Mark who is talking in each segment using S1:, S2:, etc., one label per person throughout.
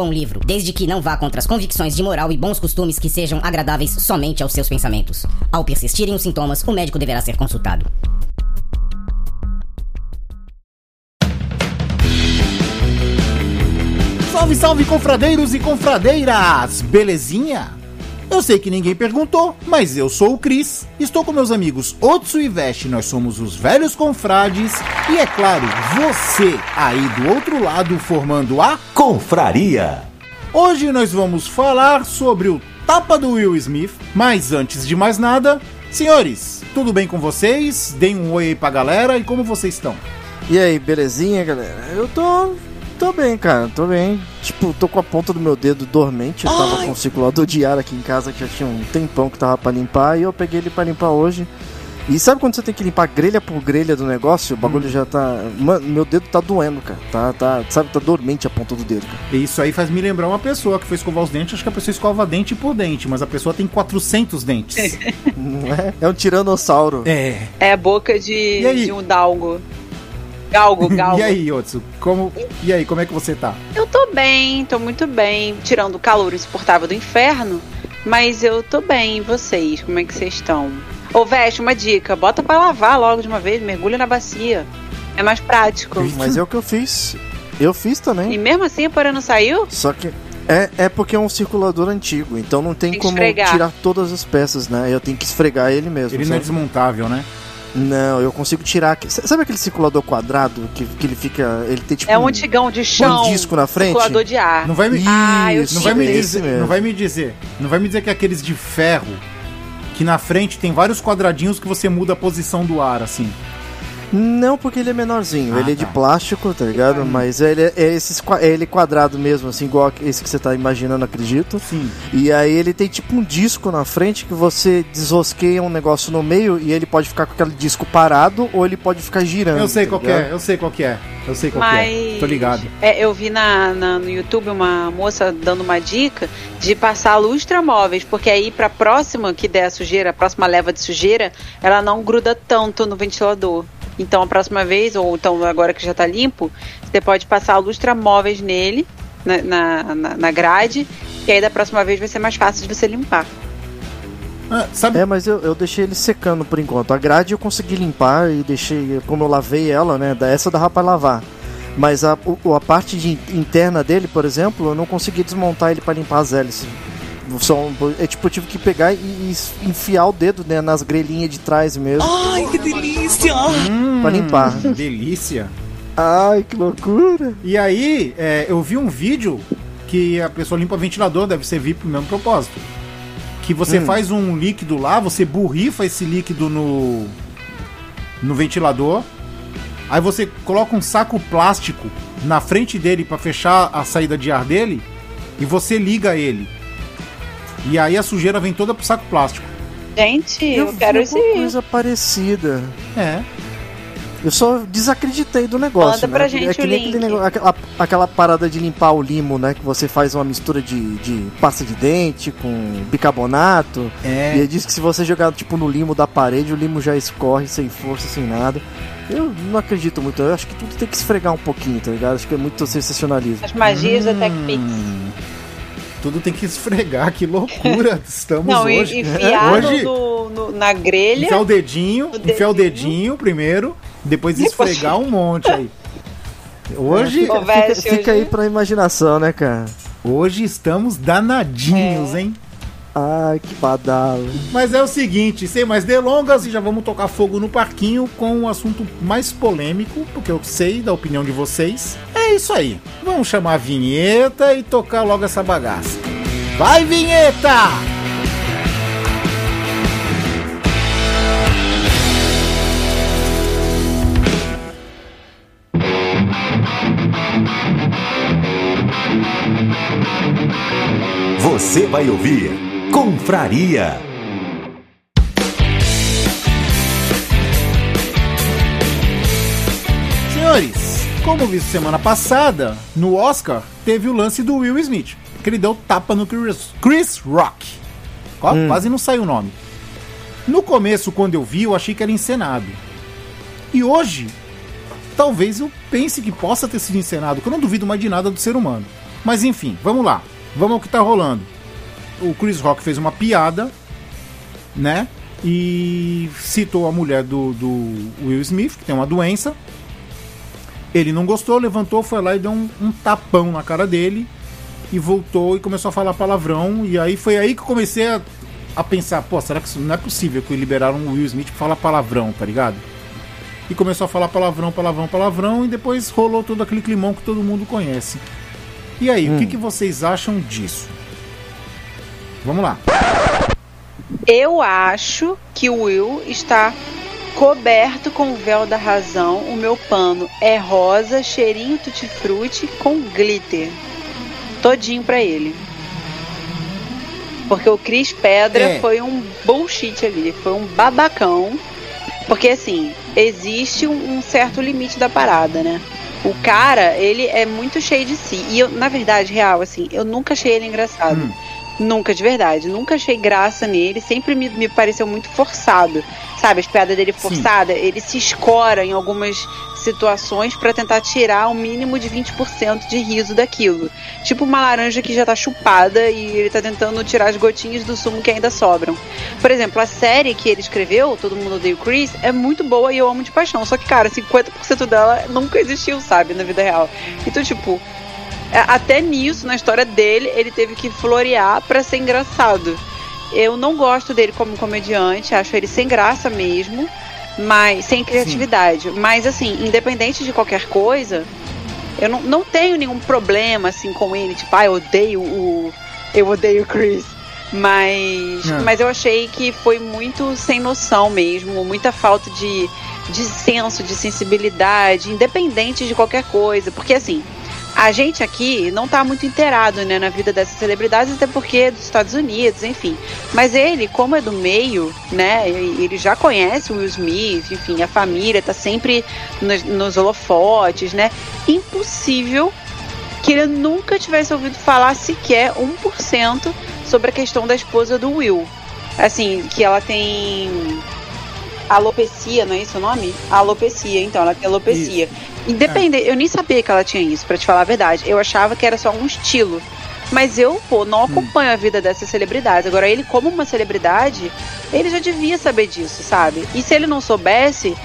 S1: bom livro, desde que não vá contra as convicções de moral e bons costumes que sejam agradáveis somente aos seus pensamentos. Ao persistirem os sintomas, o médico deverá ser consultado.
S2: Salve, salve, confradeiros e confradeiras! Belezinha? Eu sei que ninguém perguntou, mas eu sou o Cris, estou com meus amigos Otsu e Veste, nós somos os velhos confrades, e é claro, você aí do outro lado formando a
S3: Confraria.
S2: Hoje nós vamos falar sobre o tapa do Will Smith, mas antes de mais nada, senhores, tudo bem com vocês? Deem um oi aí pra galera e como vocês estão?
S4: E aí, belezinha, galera? Eu tô. Tô bem, cara, tô bem. Tipo, tô com a ponta do meu dedo dormente. Eu tava com o circulador de ar aqui em casa que já tinha um tempão que tava pra limpar e eu peguei ele pra limpar hoje. E sabe quando você tem que limpar grelha por grelha do negócio? O bagulho já tá. Mano, meu dedo tá doendo, cara. Tá, tá, sabe, tá dormente a ponta do dedo, cara.
S2: E Isso aí faz me lembrar uma pessoa que foi escovar os dentes, acho que a pessoa escova dente por dente, mas a pessoa tem 400 dentes.
S4: Não é? É um tiranossauro.
S2: é.
S5: É a boca de,
S2: E aí?
S5: de um dalgo. Galgo, galgo.
S2: E aí, Otsu, como... E aí, como é que você tá?
S5: Eu tô bem, tô muito bem. Tirando o calor insuportável do inferno. Mas eu tô bem. E vocês? Como é que vocês estão? Ô, Veste, uma dica. Bota pra lavar logo de uma vez. Mergulha na bacia. É mais prático.
S4: Mas é o que eu fiz. Eu fiz
S5: E
S4: também.
S5: mesmo assim a porra não saiu?
S4: Só que. É, é porque é um circulador antigo, então não tem,
S5: Tem
S4: como
S5: esfregar.
S4: tirar todas as peças, né? Eu tenho que esfregar ele mesmo.
S2: Ele não é
S4: sabe?
S2: desmontável, né?
S4: Não, eu consigo tirar. Sabe aquele circulador quadrado que, que ele fica. Ele tem tipo.
S5: É um antigão de chão.
S4: um disco na frente?
S5: Circulador de ar.
S2: Não vai me...
S5: Ah,
S4: Isso,
S2: Não vai me dizer,
S4: mesmo.
S2: não vai me dizer, não vai me dizer que é aqueles de ferro que na frente tem vários quadradinhos que você muda a posição do ar assim.
S4: Não, porque ele é menorzinho.
S2: Ah,
S4: ele é de
S2: tá.
S4: plástico, tá ligado? Mas ele é, é esses, é ele quadrado mesmo, assim, igual esse que você tá imaginando, acredito.
S2: Sim.
S4: E aí ele tem tipo um disco na frente que você desrosqueia um negócio no meio e ele pode ficar com aquele disco parado ou ele pode ficar girando.
S2: Eu sei
S4: tá
S2: qual que
S4: ligado?
S2: é, eu sei qual que é. Eu sei qual que
S5: Mas
S2: é. Tô ligado.
S5: É, eu vi na, na- no YouTube uma moça dando uma dica de passar lustramóveis, porque aí pra próxima que der a sujeira, a próxima leva de sujeira, ela não gruda tanto no ventilador. Então a próxima vez, ou então agora que já tá limpo, você pode passar lustramóveis nele, na, na, na- grade, que aí da próxima vez vai ser mais fácil de você limpar.
S2: Ah, sabe?
S4: É, mas eu, eu deixei ele secando por enquanto. A grade eu consegui limpar e deixei, como eu lavei ela, né? da- Essa dava pra lavar. Mas a, o- a parte de, interna dele, por exemplo, eu não consegui desmontar ele pra limpar as hélices. Um- é tipo, eu tive que pegar e, e enfiar o dedo né, nas grelhinhas de trás mesmo
S2: Hum,
S4: pra limpar.
S2: Delícia.
S4: Ai, que loucura!
S2: E aí, é, eu vi um vídeo que a pessoa limpa ventilador, deve servir pro mesmo propósito. Que você
S4: Hum.
S2: faz um líquido lá, você borrifa esse líquido no, no ventilador. Aí você coloca um saco plástico na frente dele para fechar a saída de ar dele e você liga ele. E aí a sujeira vem toda pro saco plástico.
S5: Gente, eu,
S4: vi
S5: quero esse.
S4: coisa parecida.
S2: É.
S4: Eu só desacreditei do negócio.
S5: Manda pra
S4: né?
S5: gente
S4: é que
S5: o
S4: nem negócio- aquela, aquela parada de limpar o limo, né? Que você faz uma mistura de, de pasta de dente com bicarbonato.
S2: É.
S4: E diz que se você jogar tipo no limo da parede, o limo já escorre sem força, sem nada. Eu não acredito muito. Eu acho que tudo tem que esfregar um pouquinho, tá ligado? Acho que é muito sensacionalismo.
S5: As magias da TechPix.
S2: Hum, tudo tem que esfregar, que loucura estamos
S5: Não,
S2: hoje.
S5: enfiar
S2: Hoje-
S5: no- no- na grelha.
S2: Enfiar o dedinho,
S5: O
S2: enfiar o
S5: dedinho.
S2: dedinho primeiro, depois
S5: Depois-
S2: esfregar um monte aí. Hoje,
S4: Fica, fica aí
S5: hoje-
S4: pra imaginação, né, cara?
S2: hoje estamos danadinhos,
S5: É.
S2: hein?
S4: Ai, que badalo.
S2: Mas é o seguinte, sem mais delongas, e já vamos tocar fogo no parquinho com um assunto mais polêmico, porque eu sei da opinião de vocês. É isso aí. Vamos chamar a vinheta e tocar logo essa bagaça. Vai, vinheta!
S3: Você vai ouvir Confraria.
S2: Como vi semana passada, no Oscar teve o lance do Will Smith, que ele deu tapa no Chris, Chris Rock. Ó, Quase não saiu o nome. No começo, quando eu vi, eu achei que era encenado. E hoje, talvez eu pense que possa ter sido encenado, que eu não duvido mais de nada do ser humano. Mas enfim, vamos lá. Vamos ao que tá rolando. O Chris Rock fez uma piada, né? E citou a mulher do, do Will Smith, que tem uma doença. Ele não gostou, levantou, foi lá e deu um, um tapão na cara dele. E voltou e começou a falar palavrão. E aí foi aí que eu comecei a, a pensar: pô, será que isso não é possível que liberaram o Will Smith pra falar palavrão, tá ligado? E começou a falar palavrão, palavrão, palavrão. E depois rolou todo aquele climão que todo mundo conhece. E aí, o que, que vocês acham disso? Vamos lá.
S5: Eu acho que o Will está coberto com o véu da razão. O meu pano é rosa, cheirinho tutti-frutti com glitter. Todinho pra ele. Porque o Cris Pedra
S2: É.
S5: foi um bullshit ali, foi um babacão. Porque assim, existe um, um certo limite da parada, né? O cara, ele é muito cheio de si. E eu, na verdade, real, assim, eu nunca achei ele engraçado. Nunca, de verdade. Nunca achei graça nele. Sempre me, me pareceu muito forçado. Sabe, as piadas dele forçadas, ele se escora em algumas situações pra tentar tirar o mínimo de 20% de riso daquilo. Tipo uma laranja que já tá chupada e ele tá tentando tirar as gotinhas do sumo que ainda sobram. Por exemplo, a série que ele escreveu, Todo Mundo Odeia o Chris, é muito boa e eu amo de paixão. Só que, cara, 50% dela nunca existiu, sabe, na vida real. Então, tipo, até nisso, na história dele, ele teve que florear pra ser engraçado. Eu não gosto dele como comediante, acho ele sem graça mesmo, mas sem criatividade. Mas assim, independente de qualquer coisa, eu não, não tenho nenhum problema assim com ele, tipo, ah, eu odeio o. Eu odeio o Chris. Mas,
S2: É.
S5: mas eu achei que foi muito sem noção mesmo, muita falta de, de senso, de sensibilidade, independente de qualquer coisa. Porque assim, a gente aqui não tá muito inteirado né, na vida dessas celebridades, até porque é dos Estados Unidos, enfim. Mas ele, como é do meio, né? Ele já conhece o Will Smith, enfim, a família tá sempre nos, nos holofotes, né? Impossível que ele nunca tivesse ouvido falar sequer 1% sobre a questão da esposa do Will. Assim, que ela tem alopecia, não é isso o nome? Alopecia, então, ela tem alopecia. Independente, eu nem sabia que ela tinha isso, pra te falar a verdade. Eu achava que era só um estilo. Mas eu, pô, não acompanho a vida dessas celebridades. Agora, ele, como uma celebridade, ele já devia saber disso, sabe? E se ele não soubesse,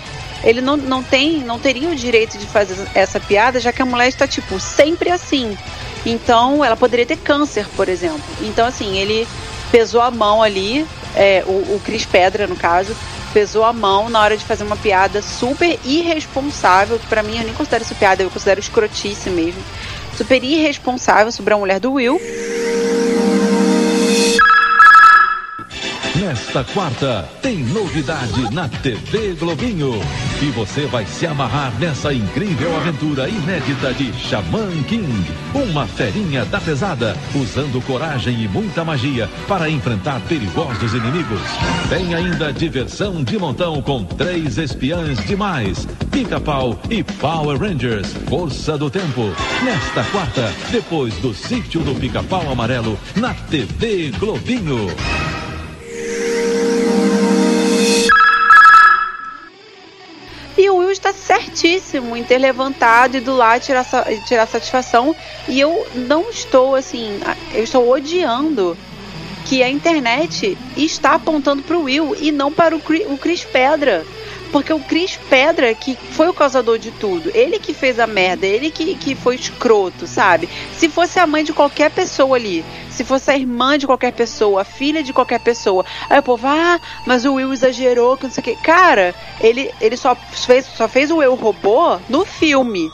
S5: ele não, não tem, não teria o direito de fazer essa piada, já que a mulher está, tipo, sempre assim. Então, ela poderia ter câncer, por exemplo. Então, assim, ele pesou a mão ali, é, o, o Cris Pedra, no caso, pesou a mão na hora de fazer uma piada super irresponsável, que pra mim eu nem considero isso piada, eu considero escrotice mesmo. Super irresponsável sobre a mulher do Will.
S6: Nesta quarta, tem novidade na TV Globinho. E você vai se amarrar nessa incrível aventura inédita de Shaman King. Uma ferinha da pesada, usando coragem e muita magia para enfrentar perigosos inimigos. Tem ainda diversão de montão com três espiãs demais. Pica-pau e Power Rangers, Força do Tempo. Nesta quarta, depois do sítio do Pica-Pau Amarelo, na TV Globinho.
S5: Certíssimo em ter levantado e do lá tirar, tirar satisfação. E eu não estou assim, eu estou odiando que a internet está apontando para o Will e não para o Chris Pedra. Porque o Chris Pedra que foi o causador de tudo. Ele que fez a merda, ele que, que foi escroto, sabe? Se fosse a mãe de qualquer pessoa ali, se fosse a irmã de qualquer pessoa, a filha de qualquer pessoa, aí o povo, ah, mas o Will exagerou, que não sei o que. Cara, ele, ele só, fez, só fez o Will robô no filme.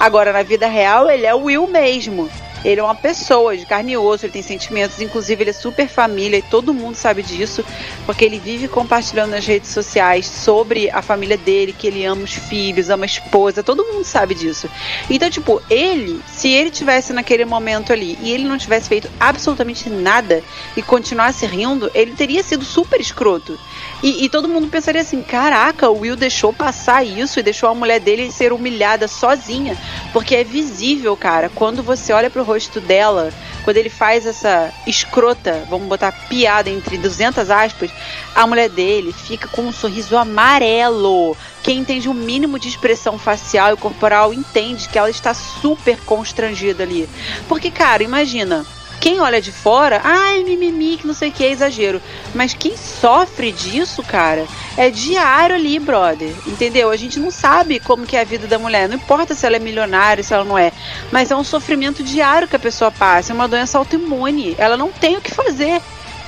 S5: Agora, na vida real, ele é o Will mesmo. Ele é uma pessoa de carne e osso, ele tem sentimentos, inclusive ele é super família e todo mundo sabe disso, porque ele vive compartilhando nas redes sociais sobre a família dele, que ele ama os filhos, ama a esposa, todo mundo sabe disso. Então, tipo, ele, se ele tivesse naquele momento ali e ele não tivesse feito absolutamente nada e continuasse rindo, ele teria sido super escroto. E, e, todo mundo pensaria assim: caraca, o Will deixou passar isso e deixou a mulher dele ser humilhada sozinha. Porque é visível, cara, quando você olha pro rosto dela, quando ele faz essa escrota, vamos botar piada entre 200 aspas, a mulher dele fica com um sorriso amarelo. Quem entende o um mínimo de expressão facial e corporal entende que ela está super constrangida ali. Porque, cara, imagina quem olha de fora, ai, mimimi, que não sei o que, é exagero. Mas quem sofre disso, cara, é diário ali, brother. Entendeu? A gente não sabe como que é a vida da mulher. Não importa se ela é milionária, se ela não é. Mas é um sofrimento diário que a pessoa passa. É uma doença autoimune. Ela não tem o que fazer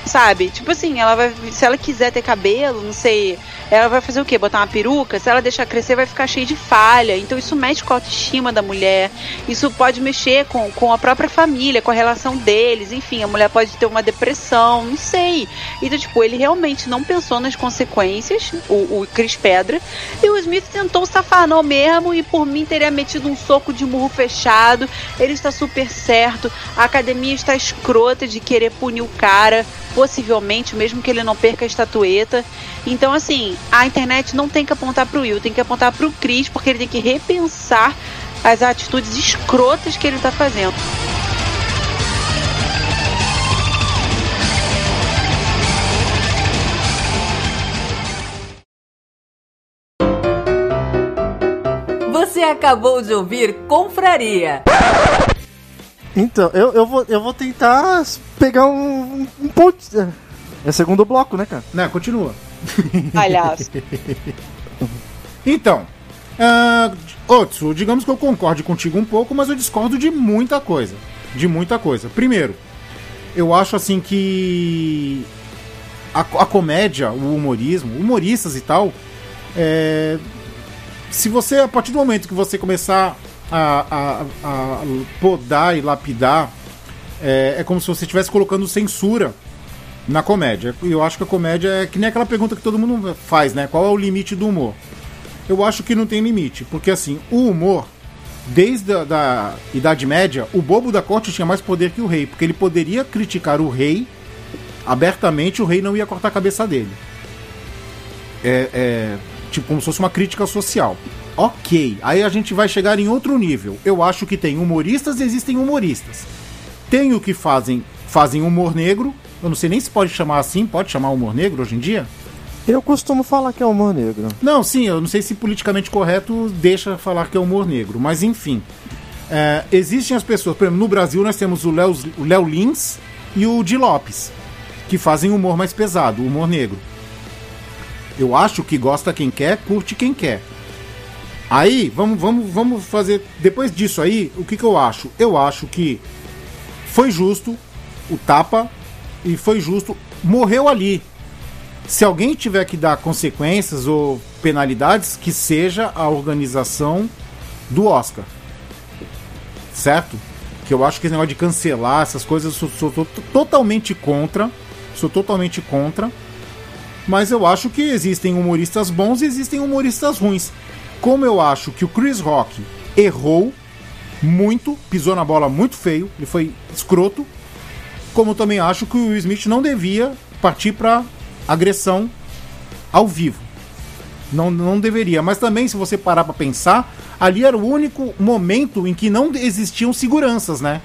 S5: sabe? Tipo assim, ela vai. Se ela quiser ter cabelo, não sei. Ela vai fazer o quê? Botar uma peruca? Se ela deixar crescer, vai ficar cheia de falha. Então isso mexe com a autoestima da mulher. Isso pode mexer com, com a própria família, com a relação deles. Enfim, a mulher pode ter uma depressão, não sei. Então, tipo, ele realmente não pensou nas consequências, o, o Chris Pedra. E o Smith tentou safar não mesmo. E por mim teria metido um soco de murro fechado. Ele está super certo. A academia está escrota de querer punir o cara possivelmente, mesmo que ele não perca a estatueta. Então, assim, a internet não tem que apontar pro Will, tem que apontar pro Chris, porque ele tem que repensar as atitudes escrotas que ele tá fazendo.
S7: Você acabou de ouvir Confraria.
S4: Então, eu, eu, vou, eu vou tentar pegar um, um ponto. É segundo bloco, né, cara?
S2: Né, continua.
S5: Palhaço.
S2: então, uh, Otsu, digamos que eu concorde contigo um pouco, mas eu discordo de muita coisa. De muita coisa. Primeiro, eu acho assim que a, a comédia, o humorismo, humoristas e tal, é, se você, a partir do momento que você começar a, a, a podar e lapidar, é, é como se você estivesse colocando censura na comédia. E eu acho que a comédia é que nem aquela pergunta que todo mundo faz, né? Qual é o limite do humor? Eu acho que não tem limite, porque assim, o humor, desde a da Idade Média, o bobo da corte tinha mais poder que o rei, porque ele poderia criticar o rei abertamente, o rei não ia cortar a cabeça dele. É, é tipo como se fosse uma crítica social. Ok, aí a gente vai chegar em outro nível. Eu acho que tem humoristas e existem humoristas. Tem o que fazem, fazem humor negro. Eu não sei nem se pode chamar assim, pode chamar humor negro hoje em dia?
S4: Eu costumo falar que é humor negro.
S2: Não, sim, eu não sei se politicamente correto deixa falar que é humor negro, mas enfim. É, existem as pessoas, por exemplo, no Brasil nós temos o Léo, Lins e o Di Lopes, que fazem humor mais pesado, humor negro. Eu acho que gosta quem quer, curte quem quer. Aí, vamos, vamos, vamos fazer. Depois disso aí, o que, que eu acho? Eu acho que foi justo o tapa e foi justo. Morreu ali. Se alguém tiver que dar consequências ou penalidades, que seja a organização do Oscar. Certo? Que eu acho que esse negócio de cancelar essas coisas, eu sou, sou totalmente contra. Sou totalmente contra. Mas eu acho que existem humoristas bons e existem humoristas ruins. Como eu acho que o Chris Rock errou muito, pisou na bola muito feio, ele foi escroto. Como também acho que o Will Smith não devia partir para agressão ao vivo. Não, não deveria. Mas também, se você parar para pensar, ali era o único momento em que não existiam seguranças, né?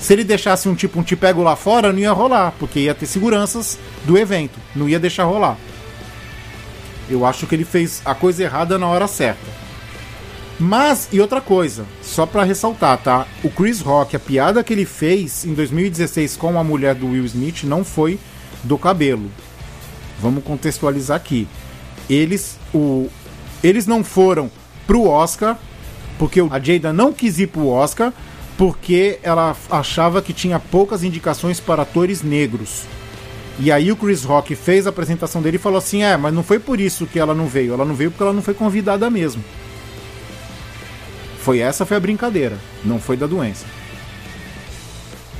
S2: Se ele deixasse um tipo um te pego lá fora, não ia rolar, porque ia ter seguranças do evento, não ia deixar rolar. Eu acho que ele fez a coisa errada na hora certa. Mas, e outra coisa, só para ressaltar, tá? O Chris Rock, a piada que ele fez em 2016 com a mulher do Will Smith não foi do cabelo. Vamos contextualizar aqui. Eles, o, eles não foram pro Oscar, porque a Jada não quis ir pro Oscar, porque ela achava que tinha poucas indicações para atores negros. E aí o Chris Rock fez a apresentação dele e falou assim: "É, mas não foi por isso que ela não veio. Ela não veio porque ela não foi convidada mesmo." Foi essa foi a brincadeira, não foi da doença.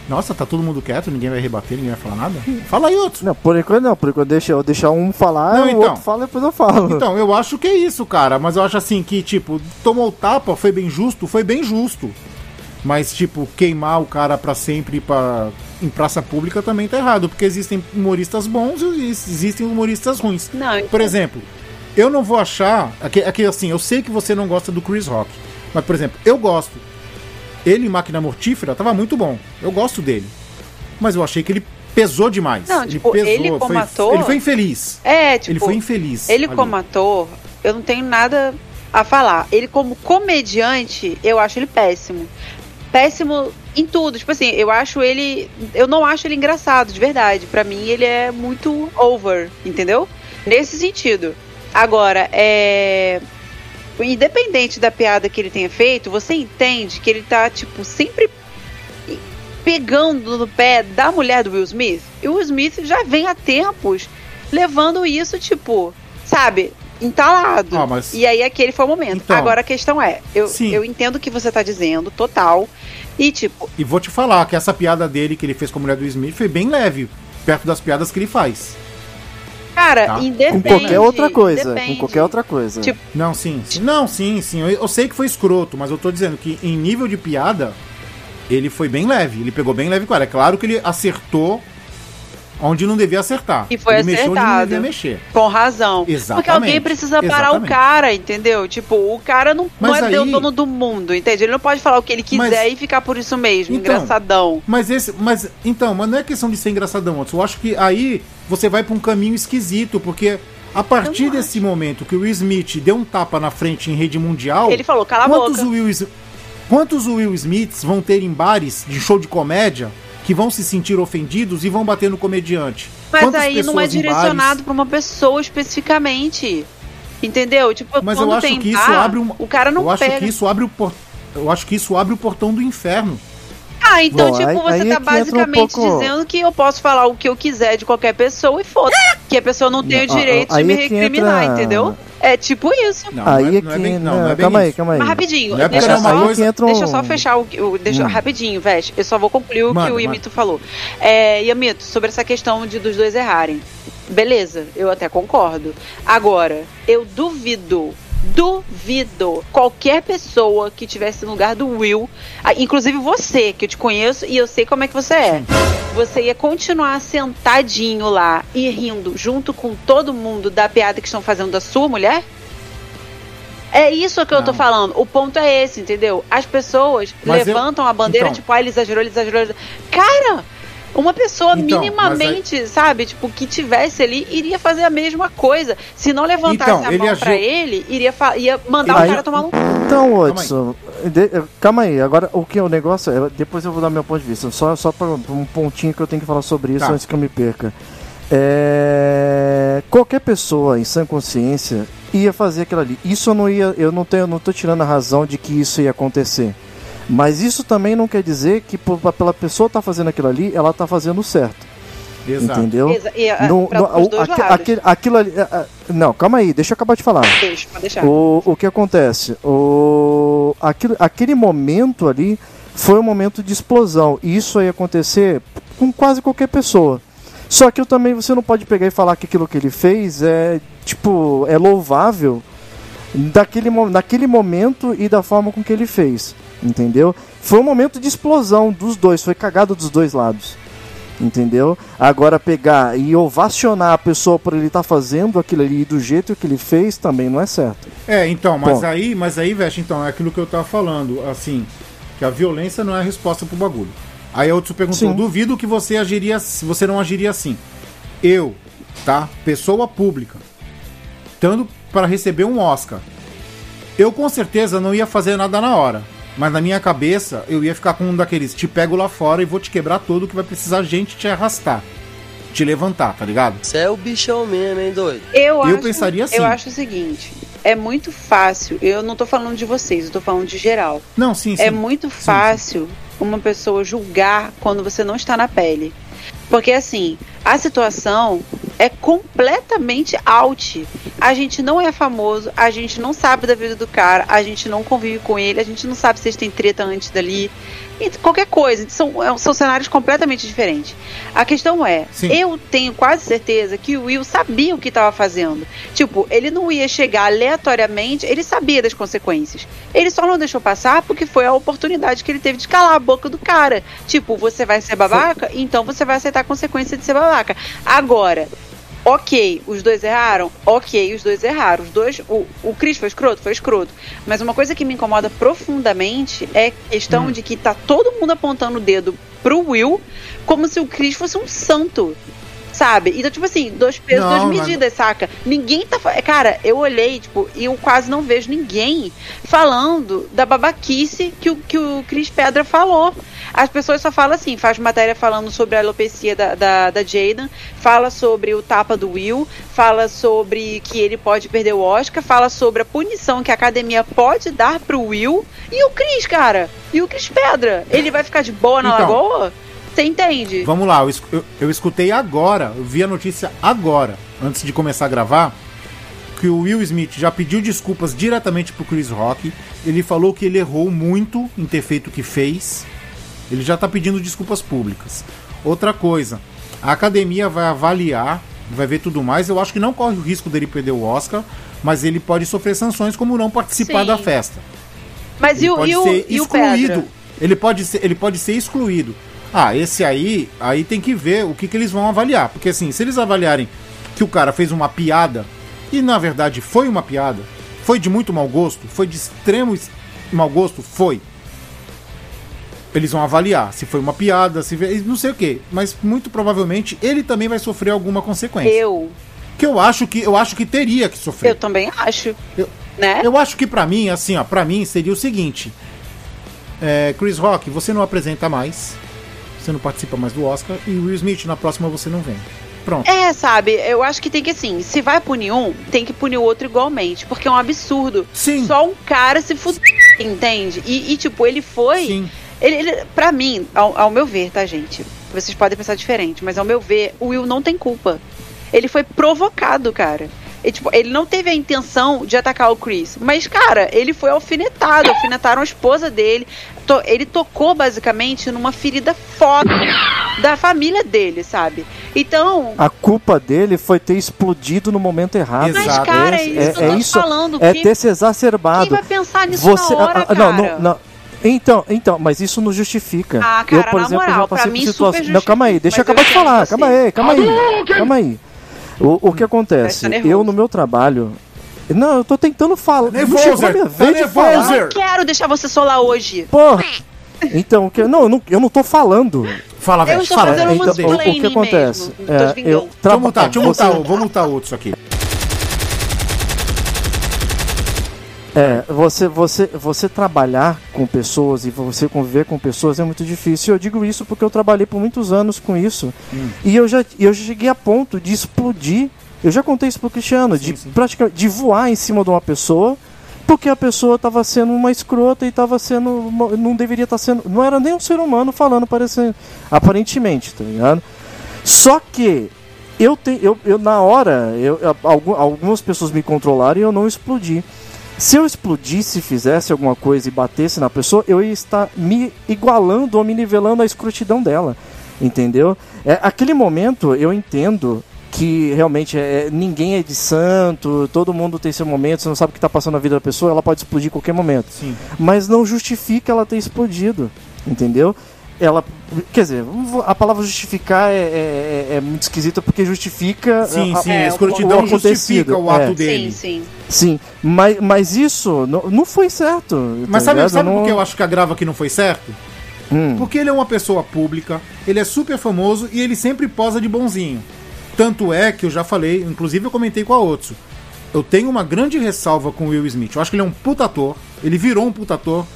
S2: Nossa, tá todo mundo quieto, ninguém vai rebater, ninguém vai falar nada? Fala aí, outro.
S4: Não, por enquanto não, por enquanto deixa eu deixar um falar,
S2: Não,
S4: o
S2: então.
S4: outro fala e depois eu falo.
S2: Então, eu acho que é isso, cara. Mas eu acho assim que, tipo, tomou o tapa, foi bem justo, foi bem justo. Mas, tipo, queimar o cara pra sempre pra, em praça pública também tá errado. Porque existem humoristas bons e existem humoristas ruins.
S5: Não,
S2: Por exemplo, eu não vou achar. Aqui, aqui, assim, eu sei que você não gosta do Chris Rock. Mas, por exemplo, eu gosto. Ele em Máquina Mortífera tava muito bom. Eu gosto dele. Mas eu achei que ele pesou demais.
S5: Não,
S2: ele
S5: tipo,
S2: pesou.
S5: ele como
S2: foi,
S5: ator-
S2: Ele foi infeliz.
S5: É, tipo,
S2: ele foi infeliz.
S5: Ele
S2: ali.
S5: como ator, eu não tenho nada a falar. Ele como comediante, eu acho ele péssimo. Péssimo em tudo. Tipo assim, eu acho ele. Eu não acho ele engraçado, de verdade. Pra mim, ele é muito over, entendeu? Nesse sentido. Agora, é. Independente da piada que ele tenha feito, você entende que ele tá, tipo, sempre pegando no pé da mulher do Will Smith. E o Will Smith já vem há tempos levando isso, tipo, sabe, entalado.
S2: Ah, mas-
S5: E aí aquele foi o momento.
S2: Então.
S5: Agora a questão é, eu,
S2: Sim.
S5: eu entendo o que você tá dizendo, total. E tipo,
S2: E vou te falar que essa piada dele que ele fez com a mulher do Smith foi bem leve, perto das piadas que ele faz.
S5: Cara,
S2: Tá.
S4: com qualquer outra coisa,
S5: independe.
S4: com qualquer outra coisa.
S5: Tipo,
S2: Não, sim, sim. Não, sim, sim. Eu, eu sei que foi escroto, mas eu tô dizendo que em nível de piada, ele foi bem leve. Ele pegou bem leve com ela. É claro que ele acertou onde não devia acertar.
S5: E foi
S2: ele mexeu onde não
S5: acertado.
S2: devia mexer.
S5: Com razão. Porque
S2: Exatamente,
S5: alguém precisa parar
S2: exatamente.
S5: o cara, entendeu? Tipo, o cara não, não
S2: Mas
S5: é
S2: aí-
S5: o dono do mundo, entende? Ele não pode falar o que ele quiser
S2: Mas-
S5: e ficar por isso mesmo,
S2: Então,
S5: engraçadão.
S2: Mas esse. Mas. Então, mas não é questão de ser engraçadão. Eu acho que aí você vai pra um caminho esquisito, porque a partir
S5: não
S2: desse momento que o Will Smith deu um tapa na frente em rede mundial.
S5: Ele falou, cala a
S2: quantos
S5: boca.
S2: Will, quantos Will Smiths vão ter em bares de show de comédia que vão se sentir ofendidos e vão bater no comediante?
S5: Mas
S2: Quantas
S5: aí não é direcionado
S2: bares-
S5: pra uma pessoa especificamente. Entendeu? Tipo,
S2: Mas eu acho que isso
S5: bar,
S2: abre um.
S5: O cara não
S2: eu acho
S5: pega.
S2: que isso abre o por... Eu acho que isso abre o portão do inferno.
S5: Ah, então,
S4: Bom,
S5: tipo,
S4: aí-
S5: você
S4: aí
S5: tá
S4: é que entra um
S5: basicamente
S4: pouco-
S5: dizendo que eu posso falar o que eu quiser de qualquer pessoa e foda Que a pessoa não tem o direito
S4: aí
S5: de me
S4: é que
S5: recriminar,
S4: entra-
S5: entendeu? É tipo isso.
S2: Não,
S4: aí
S2: não
S4: é
S2: é,
S4: que.
S2: não é bem, não,
S4: não,
S2: é bem
S4: calma aí,
S2: isso.
S4: calma aí.
S5: Mas rapidinho,
S2: Não é
S5: deixa, só,
S4: aí
S2: coisa-
S4: que um...
S5: deixa eu só fechar o, o deixa,
S4: Hum.
S5: rapidinho, Veste. Eu só vou concluir o que
S2: Manda,
S5: o Yamito falou. É, Yamito, sobre essa questão de dos dois errarem. Beleza, eu até concordo. Agora, eu duvido, duvido qualquer pessoa que tivesse no lugar do Will, ah, inclusive você, que eu te conheço e eu sei como é que você é. Você ia continuar sentadinho lá e rindo junto com todo mundo da piada que estão fazendo da sua mulher? É isso que eu tô falando. O ponto é esse, entendeu? As pessoas
S2: Mas eu-
S5: levantam a bandeira,
S2: então.
S5: tipo, ah, ele exagerou, ele exagerou. ele exagerou. Cara, uma pessoa
S2: Então,
S5: minimamente, sabe, tipo, que tivesse ali, iria fazer a mesma coisa. Se não levantasse
S2: Então,
S5: a
S2: ele
S5: mão
S2: agiu-
S5: pra ele, iria, fa- ia mandar
S4: Aí-
S5: o cara tomar um.
S4: Então, Hudson, de- calma aí, agora o que é o negócio é, depois eu vou dar meu ponto de vista, só, só para um pontinho que eu tenho que falar sobre isso
S2: Tá.
S4: antes que eu me perca. É, qualquer pessoa em sã consciência ia fazer aquilo ali. Isso eu não ia, eu não tenho, não tô tirando a razão de que isso ia acontecer. Mas isso também não quer dizer que por- pela pessoa estar fazendo aquilo ali, ela tá fazendo certo.
S2: Exato.
S4: Entendeu?
S5: Exa- e, ah,
S4: No-
S5: pra-
S4: no-
S5: pros
S4: o-
S5: dois
S4: aque-
S5: lados.
S4: aquele- aquilo ali. ah, Não, calma aí, deixa eu acabar de falar.
S5: Deixa, pode deixar.
S4: O, o que acontece? O, aquilo, aquele momento ali foi um momento de explosão. E isso ia acontecer com quase qualquer pessoa. Só que eu também você não pode pegar e falar que aquilo que ele fez é tipo é louvável daquele, naquele momento e da forma com que ele fez. Entendeu? Foi um momento de explosão dos dois, foi cagado dos dois lados. Entendeu? Agora pegar e ovacionar a pessoa por ele estar fazendo aquilo ali do jeito que ele fez também não é certo.
S2: É, então, mas
S4: Bom.
S2: aí, mas aí, Veste, então, é aquilo que eu tava falando, assim, que a violência não é a resposta pro bagulho. Aí a outro perguntou,
S4: Sim.
S2: duvido que você agiria, você não agiria assim. Eu, tá? Pessoa pública, estando para receber um Oscar, eu com certeza não ia fazer nada na hora. Mas na minha cabeça, eu ia ficar com um daqueles, te pego lá fora e vou te quebrar todo que vai precisar gente te arrastar. Te levantar, tá ligado?
S8: Você é o bichão mesmo, hein, doido?
S5: Eu,
S2: Eu
S5: acho,
S2: pensaria assim.
S5: Eu acho o seguinte: é muito fácil. Eu não tô falando de vocês, eu tô falando de geral.
S2: Não, sim, sim.
S5: É muito fácil uma pessoa julgar quando você não está na pele. Porque assim, a situação é completamente out. A gente não é famoso, a gente não sabe da vida do cara, a gente não convive com ele, a gente não sabe se eles têm treta antes dali. E qualquer coisa, são, é- são cenários completamente diferentes. A questão é,
S2: Sim.
S5: eu tenho quase certeza que o Will sabia o que estava fazendo. Tipo, ele não ia chegar aleatoriamente, ele sabia das consequências. Ele só não deixou passar porque foi a oportunidade que ele teve de calar a boca do cara. Tipo, você vai ser babaca, então você vai aceitar a consequência de ser babaca. Agora, Ok, os dois erraram? Ok, os dois erraram. Os dois. O, o Chris foi escroto? Foi escroto. Mas uma coisa que me incomoda profundamente é a questão de que tá todo mundo apontando o dedo pro Will como se o Chris fosse um santo. Sabe? Então, tipo assim, dois pesos,
S2: Não,
S5: duas medidas, saca? Ninguém tá. Cara, eu olhei, tipo, e eu quase não vejo ninguém falando da babaquice que o, que o Cris Pedra falou. As pessoas só falam assim, faz matéria falando sobre a alopecia da, da, da Jaden, fala sobre o tapa do Will, fala sobre que ele pode perder o Oscar, fala sobre a punição que a academia pode dar pro Will. E o Chris, cara? E o Chris Pedra? Ele vai ficar de boa na
S2: Então.
S5: lagoa? Você entende?
S2: Vamos lá, eu, eu- eu escutei agora, eu vi a notícia agora, antes de começar a gravar, que o Will Smith já pediu desculpas diretamente pro Chris Rock. Ele falou que ele errou muito em ter feito o que fez. Ele já tá pedindo desculpas públicas. Outra coisa, a academia vai avaliar, vai ver tudo mais. Eu acho que não corre o risco dele perder o Oscar, mas ele pode sofrer sanções como não participar
S5: Sim.
S2: da festa.
S5: Mas e
S2: Ele
S5: o,
S2: pode
S5: e
S2: ser
S5: e o
S2: excluído. Ele pode ser, ele pode ser excluído. Ah, esse aí, aí tem que ver o que, que eles vão avaliar. Porque assim, se eles avaliarem que o cara fez uma piada, e na verdade foi uma piada, foi de muito mau gosto, foi de extremo mau gosto, foi. Eles vão avaliar se foi uma piada, se não sei o que, mas muito provavelmente ele também vai sofrer alguma consequência.
S5: Eu,
S2: Que eu acho que eu acho que teria que sofrer.
S5: eu também acho.
S2: Eu-
S5: né?
S2: Eu acho que pra mim, assim, ó, pra mim seria o seguinte: é, Chris Rock, você não apresenta mais, você não participa mais do Oscar, e Will Smith, na próxima você não vem. Pronto.
S5: É, sabe, eu acho que tem que assim, se vai punir um, tem que punir o outro igualmente, porque é um absurdo.
S2: Sim.
S5: Só um cara se fuder, entende? E, e, tipo, ele foi.
S2: Sim.
S5: Ele, ele, pra mim, ao, ao meu ver, tá, gente? Vocês podem pensar diferente, mas ao meu ver, o Will não tem culpa. Ele foi provocado, cara. E, tipo, ele não teve a intenção de atacar o Chris. Mas, cara, ele foi alfinetado. Alfinetaram a esposa dele. To- ele tocou, basicamente, numa ferida foda da família dele, sabe? Então,
S4: A culpa dele foi ter explodido no momento errado.
S2: Mas,
S5: Exato. cara, é isso que eu tô
S4: isso,
S5: falando,
S4: É
S5: quem-
S4: ter se exacerbado.
S5: quem vai pensar nisso
S4: Você,
S5: na hora,
S4: ah, ah, não,
S5: cara?
S4: não, não. Então, então, mas isso não justifica.
S5: Ah, cara,
S4: eu, por
S5: na
S4: exemplo,
S5: moral,
S4: já passei por situações. Não, calma aí, deixa eu acabar de falar. Calma aí, calma aí. Calma aí. O, o que acontece?
S5: Tá nervoso.
S4: Eu, no meu trabalho. Não, eu tô tentando falar. Minha
S2: tá
S4: falar.
S5: Não quero deixar você solar hoje.
S4: Porra! Então, o que, não, eu não, eu não tô falando.
S2: Fala,
S5: Eu
S2: velho.
S5: estou
S2: Fala,
S5: fazendo
S4: então, o, o que acontece?
S5: mesmo, tô
S4: É, eu
S2: Deixa eu mutar, deixa eu
S4: você-
S2: mutar, vou mutar outro isso aqui.
S4: É, você, você, você trabalhar com pessoas e você conviver com pessoas é muito difícil. Eu digo isso porque eu trabalhei por muitos anos com isso.
S2: Hum.
S4: E eu já, eu já cheguei a ponto de explodir. Eu já contei isso pro Cristiano, de praticamente de voar em cima de uma pessoa, porque a pessoa estava sendo uma escrota e estava sendo. uma- não deveria estar sendo. Não era nem um ser humano falando, parecendo. Aparentemente, tá ligado? Só que eu, te, eu, eu na hora, eu, eu- algu- algumas pessoas me controlaram e eu não explodi. Se eu explodisse, fizesse alguma coisa e batesse na pessoa, eu ia estar me igualando ou me nivelando à escrotidão dela. Entendeu? É, aquele momento eu entendo que realmente é, ninguém é de santo, todo mundo tem seu momento, você não sabe o que está passando na vida da pessoa, ela pode explodir em qualquer momento.
S2: Sim.
S4: Mas não justifica ela ter explodido. Entendeu? Ela. Quer dizer, a palavra justificar é, é- é muito esquisita porque justifica.
S2: Sim,
S4: a-
S2: sim,
S5: É,
S2: a
S5: o-
S2: escrotidão
S4: o
S2: justifica o ato
S4: é.
S2: dele.
S5: Sim, sim.
S4: Sim, mas, mas isso não, não foi certo.
S2: Mas
S4: tá
S2: sabe,
S4: ligado?
S2: sabe
S4: não...
S2: por que eu acho que a grava que não foi certo?
S4: Hum.
S2: Porque ele é uma pessoa pública, ele é super famoso e ele sempre posa de bonzinho. Tanto é que eu já falei, inclusive eu comentei com a Otsu. Eu tenho uma grande ressalva com o Will Smith. Eu acho que ele é um puta ator. Ele virou um puta ator.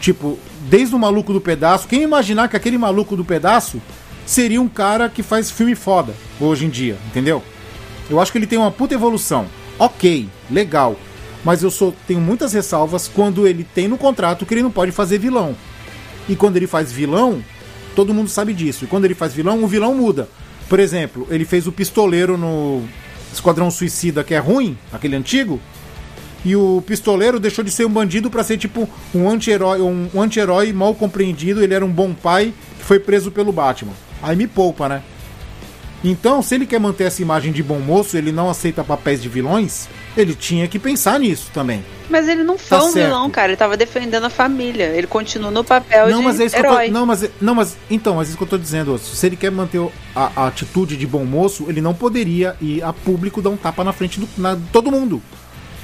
S2: Tipo, desde o maluco do pedaço. Quem imaginar que aquele maluco do pedaço seria um cara que faz filme foda hoje em dia, entendeu? Eu acho que ele tem uma puta evolução. Ok, legal. Mas eu sou, tenho muitas ressalvas quando ele tem no contrato que ele não pode fazer vilão. E quando ele faz vilão, todo mundo sabe disso. E quando ele faz vilão, o vilão muda. Por exemplo, ele fez o pistoleiro no Esquadrão Suicida, que é ruim, aquele antigo. E o pistoleiro deixou de ser um bandido pra ser tipo um anti-herói, um anti-herói mal compreendido. Ele era um bom pai que foi preso pelo Batman. Aí me poupa, né? Então, se ele quer manter essa imagem de bom moço, ele não aceita papéis de vilões, ele tinha que pensar nisso também.
S5: Mas ele não foi
S2: Tá
S5: um
S2: certo.
S5: vilão, cara. Ele tava defendendo a família. Ele continua no papel
S2: Não,
S5: de
S2: mas é isso
S5: herói.
S2: tô, não, mas não, mas então, mas é isso que eu tô dizendo. Se ele quer manter a, a atitude de bom moço, ele não poderia ir a público dar um tapa na frente de todo mundo.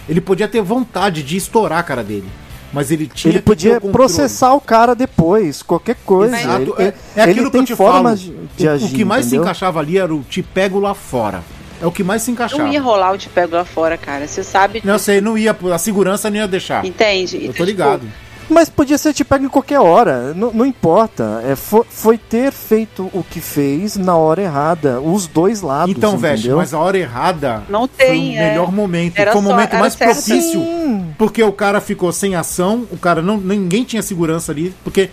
S2: Ele podia ter vontade de estourar a cara dele, mas ele tinha
S4: Ele
S2: que
S4: podia processar o cara depois, qualquer coisa.
S2: Exato,
S4: Ele,
S2: é, é
S4: ele
S2: aquilo que eu
S4: tem
S2: te
S4: formas
S2: falo.
S4: de, de
S2: o,
S4: agir.
S2: o que mais
S4: entendeu?
S2: se encaixava ali era o te pego lá fora. É o que mais se encaixava.
S5: Não ia rolar o te pego lá fora, cara. Você sabe
S2: Não
S5: disso.
S2: sei, não ia, a segurança não ia deixar.
S5: Entende?
S2: Eu
S5: Então,
S2: tô ligado.
S5: tipo,
S4: Mas podia ser te pego em qualquer hora, não, não importa. É, foi, foi ter feito o que fez na hora errada, os dois lados.
S2: Então,
S4: entendeu?
S2: mas a hora errada
S5: Não
S2: foi
S5: tem,
S2: o
S5: é.
S2: melhor momento.
S5: Era
S2: foi o
S5: só-
S2: momento
S5: era
S2: mais
S5: certo.
S2: propício.
S4: Sim.
S2: Porque o cara ficou sem ação, o cara não. Ninguém tinha segurança ali, porque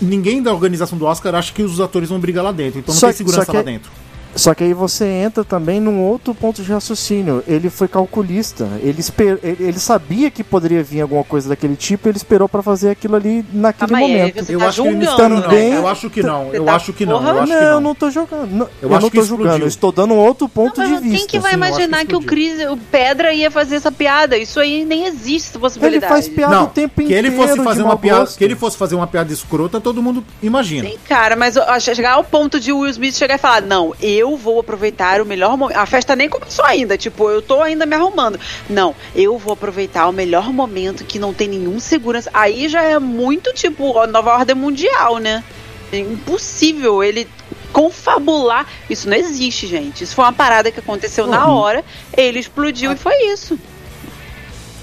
S2: ninguém da organização do Oscar acha que os atores vão brigar lá dentro. Então não
S4: Só
S2: tem
S4: que-
S2: segurança
S4: só que-
S2: lá dentro.
S4: Só que aí você entra também num outro ponto de raciocínio. Ele foi calculista. Ele, esper... ele, ele sabia que poderia vir alguma coisa daquele tipo, ele esperou pra fazer aquilo ali naquele
S5: aí,
S4: momento.
S5: você
S2: Eu
S5: tá
S2: acho que ele me
S5: julgando,
S4: também-
S5: né?
S2: Eu acho que não. Eu
S5: tá-
S2: acho que não. Eu acho
S4: não,
S2: que
S4: eu
S2: não.
S4: não tô jogando. Não, eu
S2: acho
S4: não
S2: que
S4: tô
S2: explodiu.
S4: julgando. Eu estou dando um outro ponto
S5: Não,
S4: de
S5: mas quem
S4: vista.
S5: que vai
S2: sim, eu acho que
S5: imaginar que, o. Chris, o Pedra ia fazer essa piada? Isso aí nem existe essa
S4: Ele
S5: possibilidade.
S4: faz piada
S2: Não,
S4: o tempo
S2: que
S4: inteiro.
S2: ele fosse fazer uma piada,
S4: gosto.
S2: que ele fosse fazer uma piada escrota, todo mundo imagina.
S5: Sim, cara, mas chegar ao ponto de Will Smith chegar e falar: Não, eu vou aproveitar o melhor momento. A festa nem começou ainda, tipo, eu tô ainda me arrumando. Não, eu vou aproveitar o melhor momento que não tem nenhum segurança. Aí já é muito, tipo, a nova ordem mundial, né? É impossível ele confabular. Isso não existe, gente. Isso foi uma parada que aconteceu na
S2: Uhum.
S5: hora, ele explodiu e foi isso.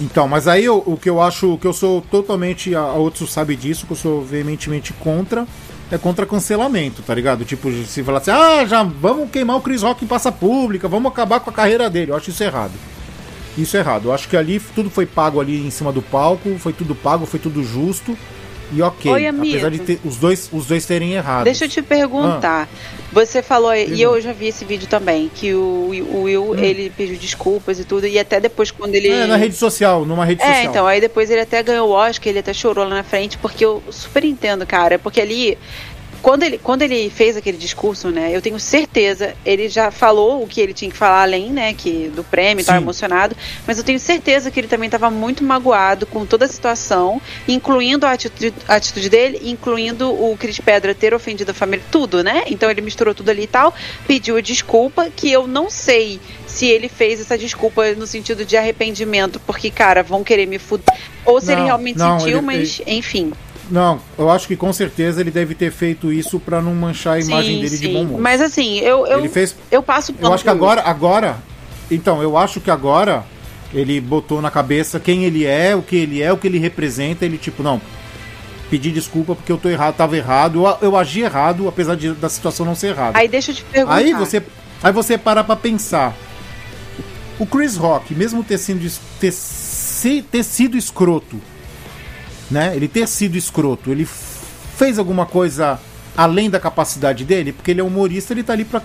S2: Então, mas aí eu- o que eu acho que eu sou totalmente, a, a outros sabe disso, que eu sou veementemente contra, é contra cancelamento, tá ligado? Tipo, se falar assim, ah, já vamos queimar o Chris Rock em praça pública, vamos acabar com a carreira dele. Eu acho isso errado. Isso é errado. Eu acho que ali tudo foi pago ali em cima do palco, foi tudo pago, foi tudo justo. E ok,
S5: Oi,
S2: apesar de ter, os, dois, os dois terem errado.
S5: Deixa eu te perguntar. Você falou, e eu já vi esse vídeo também, que o, o Will, ele pediu desculpas e tudo, e até depois quando ele.
S2: Hum. É, na rede social, numa rede
S5: É,
S2: social.
S5: então, aí depois ele até ganhou o Oscar, ele até chorou lá na frente, porque eu super entendo, cara, porque ali. Quando ele, quando ele fez aquele discurso, né, eu tenho certeza, ele já falou o que ele tinha que falar além, né, que do prêmio, estava emocionado, mas eu tenho certeza que ele também estava muito magoado com toda a situação, incluindo a atitude, a atitude dele, incluindo o Cris Pedra ter ofendido a família, tudo, né? Então ele misturou tudo ali e tal, pediu desculpa, que eu não sei se ele fez essa desculpa no sentido de arrependimento, porque, cara, vão querer me fuder, ou se ele
S2: Não,
S5: realmente
S2: não,
S5: sentiu,
S2: ele-
S5: mas, enfim.
S2: Não, eu acho que com certeza ele deve ter feito isso pra não manchar a imagem
S5: sim,
S2: dele de
S5: sim.
S2: bom moço.
S5: Mas assim, eu, eu,
S2: Ele fez
S5: eu passo
S2: Eu acho que agora, agora. Então, eu acho que agora ele botou na cabeça quem ele é, o que ele é, o que ele representa. Ele, tipo, não. Pedi desculpa porque eu tô errado, tava errado. Eu, eu agi errado, apesar de, da situação não ser errada.
S5: Aí deixa eu te perguntar.
S2: Aí você, aí você para pra pensar. O Chris Rock, mesmo ter sido, ter, ter sido escroto, né? Ele ter sido escroto, ele fez alguma coisa além da capacidade dele? Porque ele é humorista, ele tá ali pra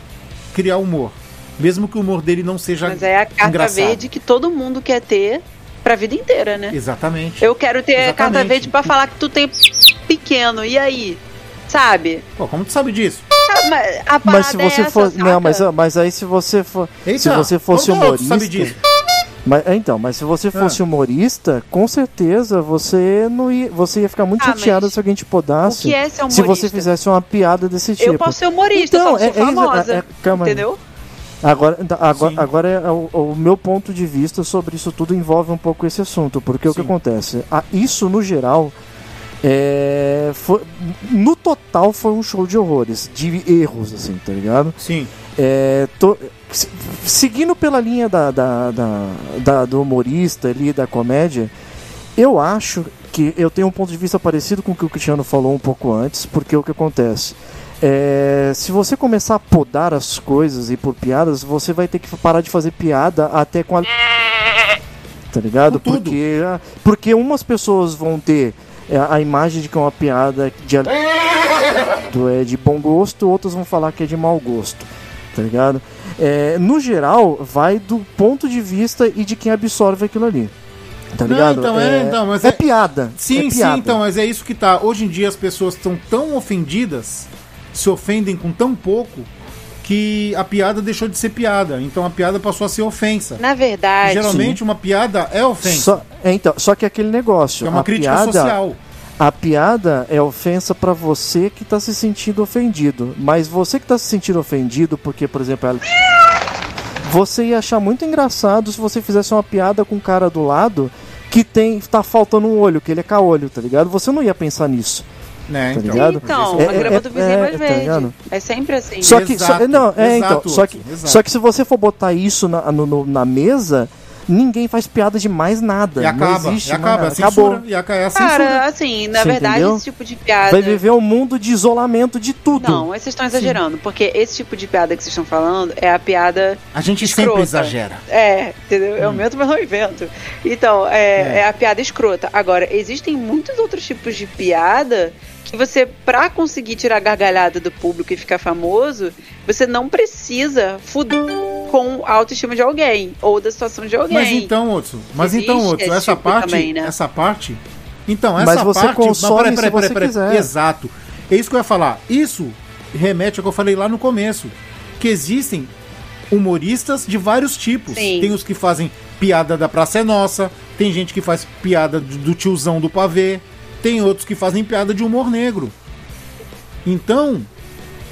S2: criar humor. Mesmo que o humor dele não seja
S5: Mas é a carta
S2: engraçado.
S5: verde que todo mundo quer ter pra vida inteira, né?
S2: Exatamente.
S5: Eu quero ter a carta
S2: Exatamente.
S5: verde pra falar que tu tem pequeno. E aí? Sabe?
S2: Pô, como tu sabe disso?
S5: Ah, mas
S4: se
S5: parada
S4: você
S5: é essa,
S4: for.
S5: saca?
S4: Não, mas, mas aí se você for.
S2: Eita,
S4: se você fosse humorista.
S2: sabe disso?
S4: Mas, é, então, mas se você fosse humorista, com certeza você não ia, você ia ficar muito
S5: Ah,
S4: chateado se alguém te podasse.
S5: o que é ser
S4: se você fizesse uma piada desse tipo.
S5: Eu posso ser humorista,
S4: Então,
S5: só
S4: é- é isso,
S5: famosa.
S4: é- é- calma aí.
S5: entendeu?
S4: Agora, então, agora,
S2: Sim.
S4: agora é o, o meu ponto de vista sobre isso tudo envolve um pouco esse assunto, porque o que
S2: Sim.
S4: acontece? Ah, isso no geral é, foi- no total foi um show de horrores, de erros, assim, tá ligado?
S2: Sim.
S4: É, tô- se- seguindo pela linha da, da- da- da- do humorista ali, da comédia, eu acho que eu tenho um ponto de vista parecido com o que o Cristiano falou um pouco antes, porque o que acontece? É, se você começar a podar as coisas e por piadas, você vai ter que parar de fazer piada até com a. Tá ligado? Porque, ah, porque umas pessoas vão ter é, a imagem de que é uma piada de, é de bom gosto, outras vão falar que é de mau gosto. Tá ligado? É, no geral, vai do ponto de vista e de quem absorve aquilo ali. Tá
S2: Não,
S4: ligado?
S2: então, é, então, mas
S4: é
S2: é-
S4: piada.
S2: Sim,
S4: é
S2: sim,
S4: piada.
S2: então, mas é isso que tá. Hoje em dia as pessoas estão tão ofendidas, se ofendem com tão pouco, que a piada deixou de ser piada. Então a piada passou a ser ofensa.
S5: Na verdade,
S2: Geralmente uma piada é ofensa.
S4: Só, é, então, só que aquele negócio.
S2: é uma
S4: a
S2: crítica
S4: piada,
S2: social.
S4: A piada é ofensa pra você que tá se sentindo ofendido. Mas você que tá se sentindo ofendido, porque, por exemplo, ela... você ia achar muito engraçado se você fizesse uma piada com o cara do lado que tem tá faltando um olho, que ele é caolho, tá ligado? Você não ia pensar nisso.
S2: Né,
S4: Tá
S2: então.
S4: ligado?
S5: então,
S4: É-
S5: a grama
S4: é-
S5: do vizinho
S4: é-
S5: é mais
S4: tá
S5: verde.
S4: ligado?
S5: É sempre assim.
S4: Só que,
S2: Exato,
S4: só, não, é, então,
S2: exato,
S4: só que,
S2: exato.
S4: só que se você for botar isso na, no- no- na mesa, ninguém faz piada de mais nada.
S2: E
S4: não
S2: acaba,
S4: existe
S2: e acaba, é
S4: mais
S2: a
S4: nada.
S2: censura.
S4: Acabou.
S2: E aca- é a censura.
S5: Cara, assim, na
S4: Você
S5: verdade,
S4: entendeu?
S5: esse tipo de piada.
S4: Vai viver um mundo de isolamento de tudo.
S5: Não, mas vocês estão exagerando, porque esse tipo de piada que vocês estão falando é a piada.
S2: A gente
S5: escrota.
S2: sempre exagera.
S5: É, entendeu? Eu aumento, mas não invento. Então, é,
S2: É.
S5: é a piada escrota. Agora, existem muitos outros tipos de piada você, pra conseguir tirar a gargalhada do público e ficar famoso, você não precisa fuder com a autoestima de alguém ou da situação de alguém.
S2: Mas então, Otso, mas
S5: Existe
S2: então, Otso,
S5: esse
S2: essa
S5: tipo
S2: parte,
S5: também, né?
S2: essa parte, então, essa
S4: Mas você
S2: parte,
S4: consome se você quiser.
S2: exato, é isso que eu ia falar, isso remete ao que eu falei lá no começo, que existem humoristas de vários tipos,
S5: Sim.
S2: tem os que fazem piada da Praça é Nossa, tem gente que faz piada do do tiozão do pavê, tem outros que fazem piada de humor negro, então,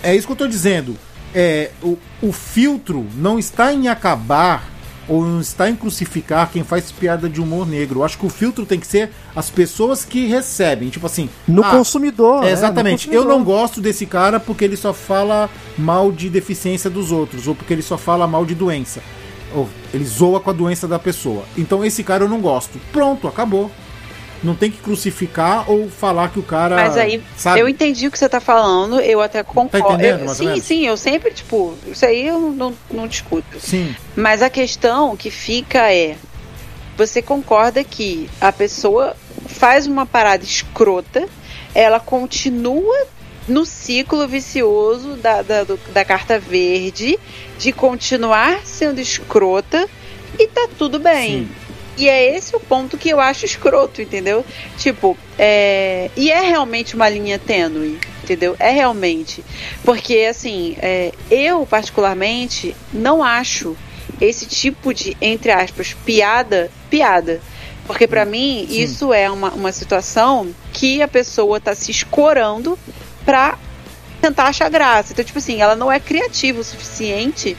S2: é isso que eu tô dizendo. É, o, o filtro não está em acabar ou não está em crucificar quem faz piada de humor negro. Eu acho que o filtro tem que ser as pessoas que recebem. Tipo assim.
S4: No
S2: ah,
S4: consumidor.
S2: é,
S4: né?
S2: exatamente.
S4: No
S2: Eu
S4: consumidor.
S2: não gosto desse cara porque ele só fala mal de deficiência dos outros, ou porque ele só fala mal de doença. Ou ele zoa com a doença da pessoa. Então esse cara eu não gosto. Pronto, acabou. Não tem que crucificar ou falar que o cara.
S5: Mas aí,
S2: sabe?
S5: eu entendi o que você tá falando, eu até concordo.
S2: entendendo,
S5: Eu- sim, sim, eu sempre, tipo, isso aí eu não, não discuto.
S2: Sim.
S5: Mas a questão que fica é: você concorda que a pessoa faz uma parada escrota, ela continua no ciclo vicioso da, da, do- da carta verde, de continuar sendo escrota e tá tudo bem. E é esse o ponto que eu acho escroto, entendeu? Tipo, é... e é realmente uma linha tênue, entendeu? É realmente. Porque, assim, é, eu particularmente não acho esse tipo de, entre aspas, piada, piada. Porque pra mim,
S2: Sim.
S5: isso é uma, uma situação que a pessoa tá se escorando pra tentar achar graça. Então, tipo assim, ela não é criativa o suficiente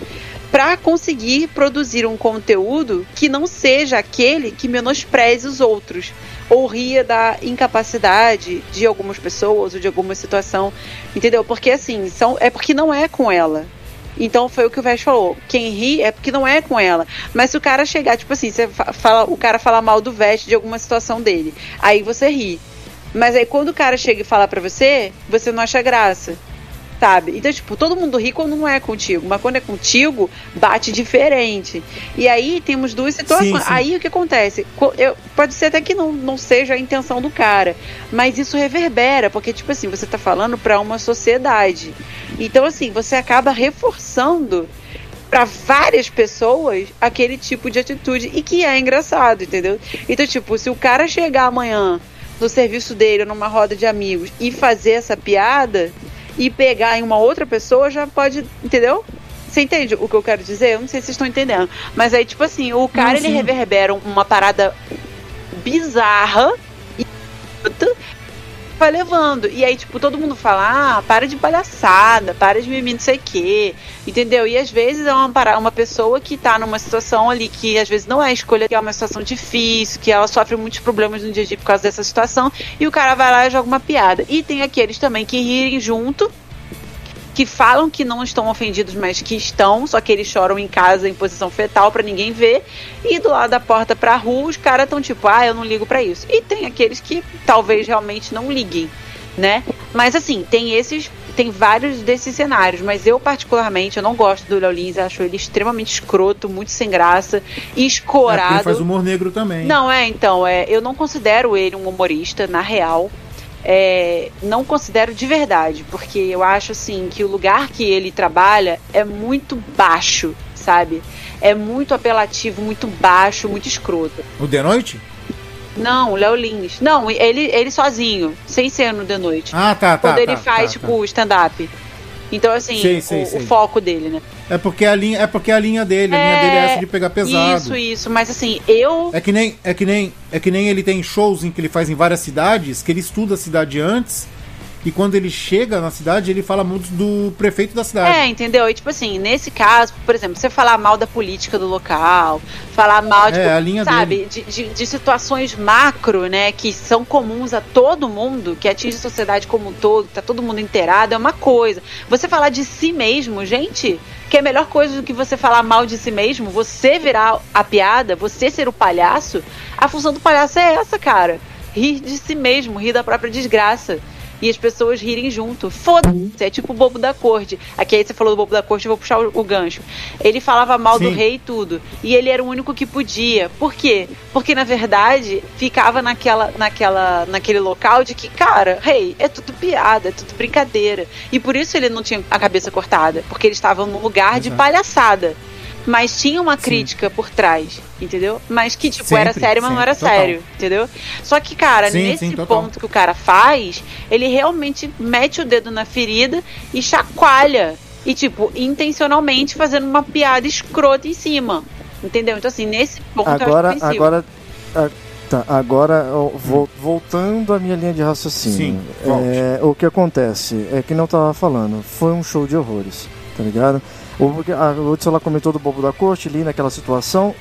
S5: para conseguir produzir um conteúdo que não seja aquele que menospreze os outros ou ria da incapacidade de algumas pessoas ou de alguma situação, entendeu? Porque assim, são é porque não é com ela. Então foi o que o Vest falou. Quem ri é porque não é com ela. Mas se o cara chegar, tipo assim, você fa- fala, o cara fala mal do Vest de alguma situação dele, aí você ri. Mas aí quando o cara chega e fala pra você, você não acha graça. Sabe? Então, tipo, todo mundo ri quando não é contigo, mas quando é contigo, bate diferente. E aí temos duas situações.
S2: Sim, sim.
S5: Aí o que acontece? Co- eu- pode ser até que não, não seja a intenção do cara, mas isso reverbera, porque, tipo assim, você tá falando pra uma sociedade. Então, assim, você acaba reforçando pra várias pessoas aquele tipo de atitude e que é engraçado, entendeu? Então, tipo, se o cara chegar amanhã no serviço dele, numa roda de amigos, e fazer essa piada e pegar em uma outra pessoa, já pode, entendeu? Você entende o que eu quero dizer? Eu não sei se vocês estão entendendo. Mas aí, tipo assim, o cara
S2: Não,
S5: ele reverbera uma parada bizarra e vai levando. E aí, tipo, todo mundo fala, ah, para de palhaçada, para de mimimi, não sei o quê. Entendeu? E às vezes é uma, uma pessoa que tá numa situação ali que às vezes não é escolha, que é uma situação difícil, que ela sofre muitos problemas no dia a dia por causa dessa situação, e o cara vai lá e joga uma piada. E tem aqueles também que rirem junto, que falam que não estão ofendidos, mas que estão, só que eles choram em casa em posição fetal pra ninguém ver. E do lado da porta pra rua, os caras estão tipo, ah, eu não ligo pra isso. E tem aqueles que talvez realmente não liguem, né? Mas assim, tem esses, tem vários desses cenários, mas eu particularmente eu não gosto do Léo Lins, acho ele extremamente escroto, muito sem graça,
S2: É, porque
S5: escorado.
S2: ele faz humor negro também.
S5: Não, é, então, é, eu não considero ele um humorista, na real. É, não considero de verdade, porque eu acho assim que o lugar que ele trabalha é muito baixo, sabe? É muito apelativo, muito baixo, muito escroto.
S2: O de noite?
S5: Não, o Léo Lins. Não, ele, ele sozinho, sem ser no de noite.
S2: Ah, tá, tá.
S5: Quando ele
S2: tá,
S5: faz,
S2: tá,
S5: tipo, stand-up. Então, assim,
S2: Sei,
S5: o,
S2: sei,
S5: o foco dele, né?
S2: É porque a linha, é porque a linha dele, a linha dele é essa de pegar pesado.
S5: Isso, isso. Mas assim, eu.
S2: É que nem é que nem é que nem ele tem shows em que ele faz em várias cidades, que ele estuda a cidade antes e quando ele chega na cidade, ele fala muito do prefeito da cidade.
S5: É, entendeu? E tipo assim, nesse caso, por exemplo, você falar mal da política do local, falar mal, tipo,
S2: É, a linha
S5: sabe, de, de, de situações macro, né, que são comuns a todo mundo, que atinge a sociedade como um todo, tá todo mundo inteirado, é uma coisa. Você falar de si mesmo, gente, que é a melhor coisa do que você falar mal de si mesmo, você virar a piada, você ser o palhaço, a função do palhaço é essa, cara. Rir de si mesmo, rir da própria desgraça. E as pessoas rirem junto. Foda-se. É tipo o bobo da corte. Aqui aí você falou do bobo da corte, eu vou puxar o, o gancho. Ele falava mal do
S2: Sim.
S5: rei e tudo. E ele era o único que podia. Por quê? Porque, na verdade, ficava naquela, naquela, naquele local de que, cara, rei, é tudo piada, é tudo brincadeira. E por isso ele não tinha a cabeça cortada. Porque ele estava num lugar de
S2: Exato.
S5: palhaçada. Mas tinha uma crítica por trás, entendeu? Mas que, tipo, era
S2: Sempre,
S5: sério, mas não
S2: sempre,
S5: era
S2: total.
S5: sério, entendeu? Só que, cara,
S2: Sim,
S5: nesse
S2: sim,
S5: ponto que o cara faz, ele realmente mete o dedo na ferida e chacoalha. E, tipo, intencionalmente fazendo uma piada escrota em cima. Entendeu? Então, assim, nesse ponto
S4: Agora,
S5: eu
S4: agora, ah, tá, agora ó, vo- voltando à minha linha de raciocínio.
S2: Sim,
S4: é, o que acontece é que não tava falando, foi um show de horrores, tá ligado? O, a Hudson lá comentou do bobo da corte ali naquela situação.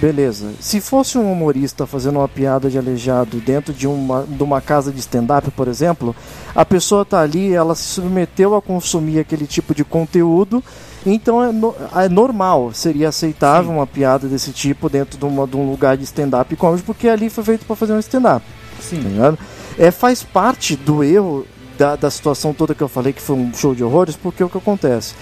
S4: Beleza. Se fosse um humorista fazendo uma piada de aleijado dentro de uma, de uma casa de stand-up, por exemplo, a pessoa tá ali, ela se submeteu a consumir aquele tipo de conteúdo, então é, no- é normal, seria aceitável uma piada desse tipo dentro de, uma- de um lugar de stand-up comedy, porque ali foi feito para fazer um stand-up. Tá
S2: Sim.
S4: ligado? É, faz parte do erro da, da situação toda que eu falei que foi um show de horrores, porque o que acontece?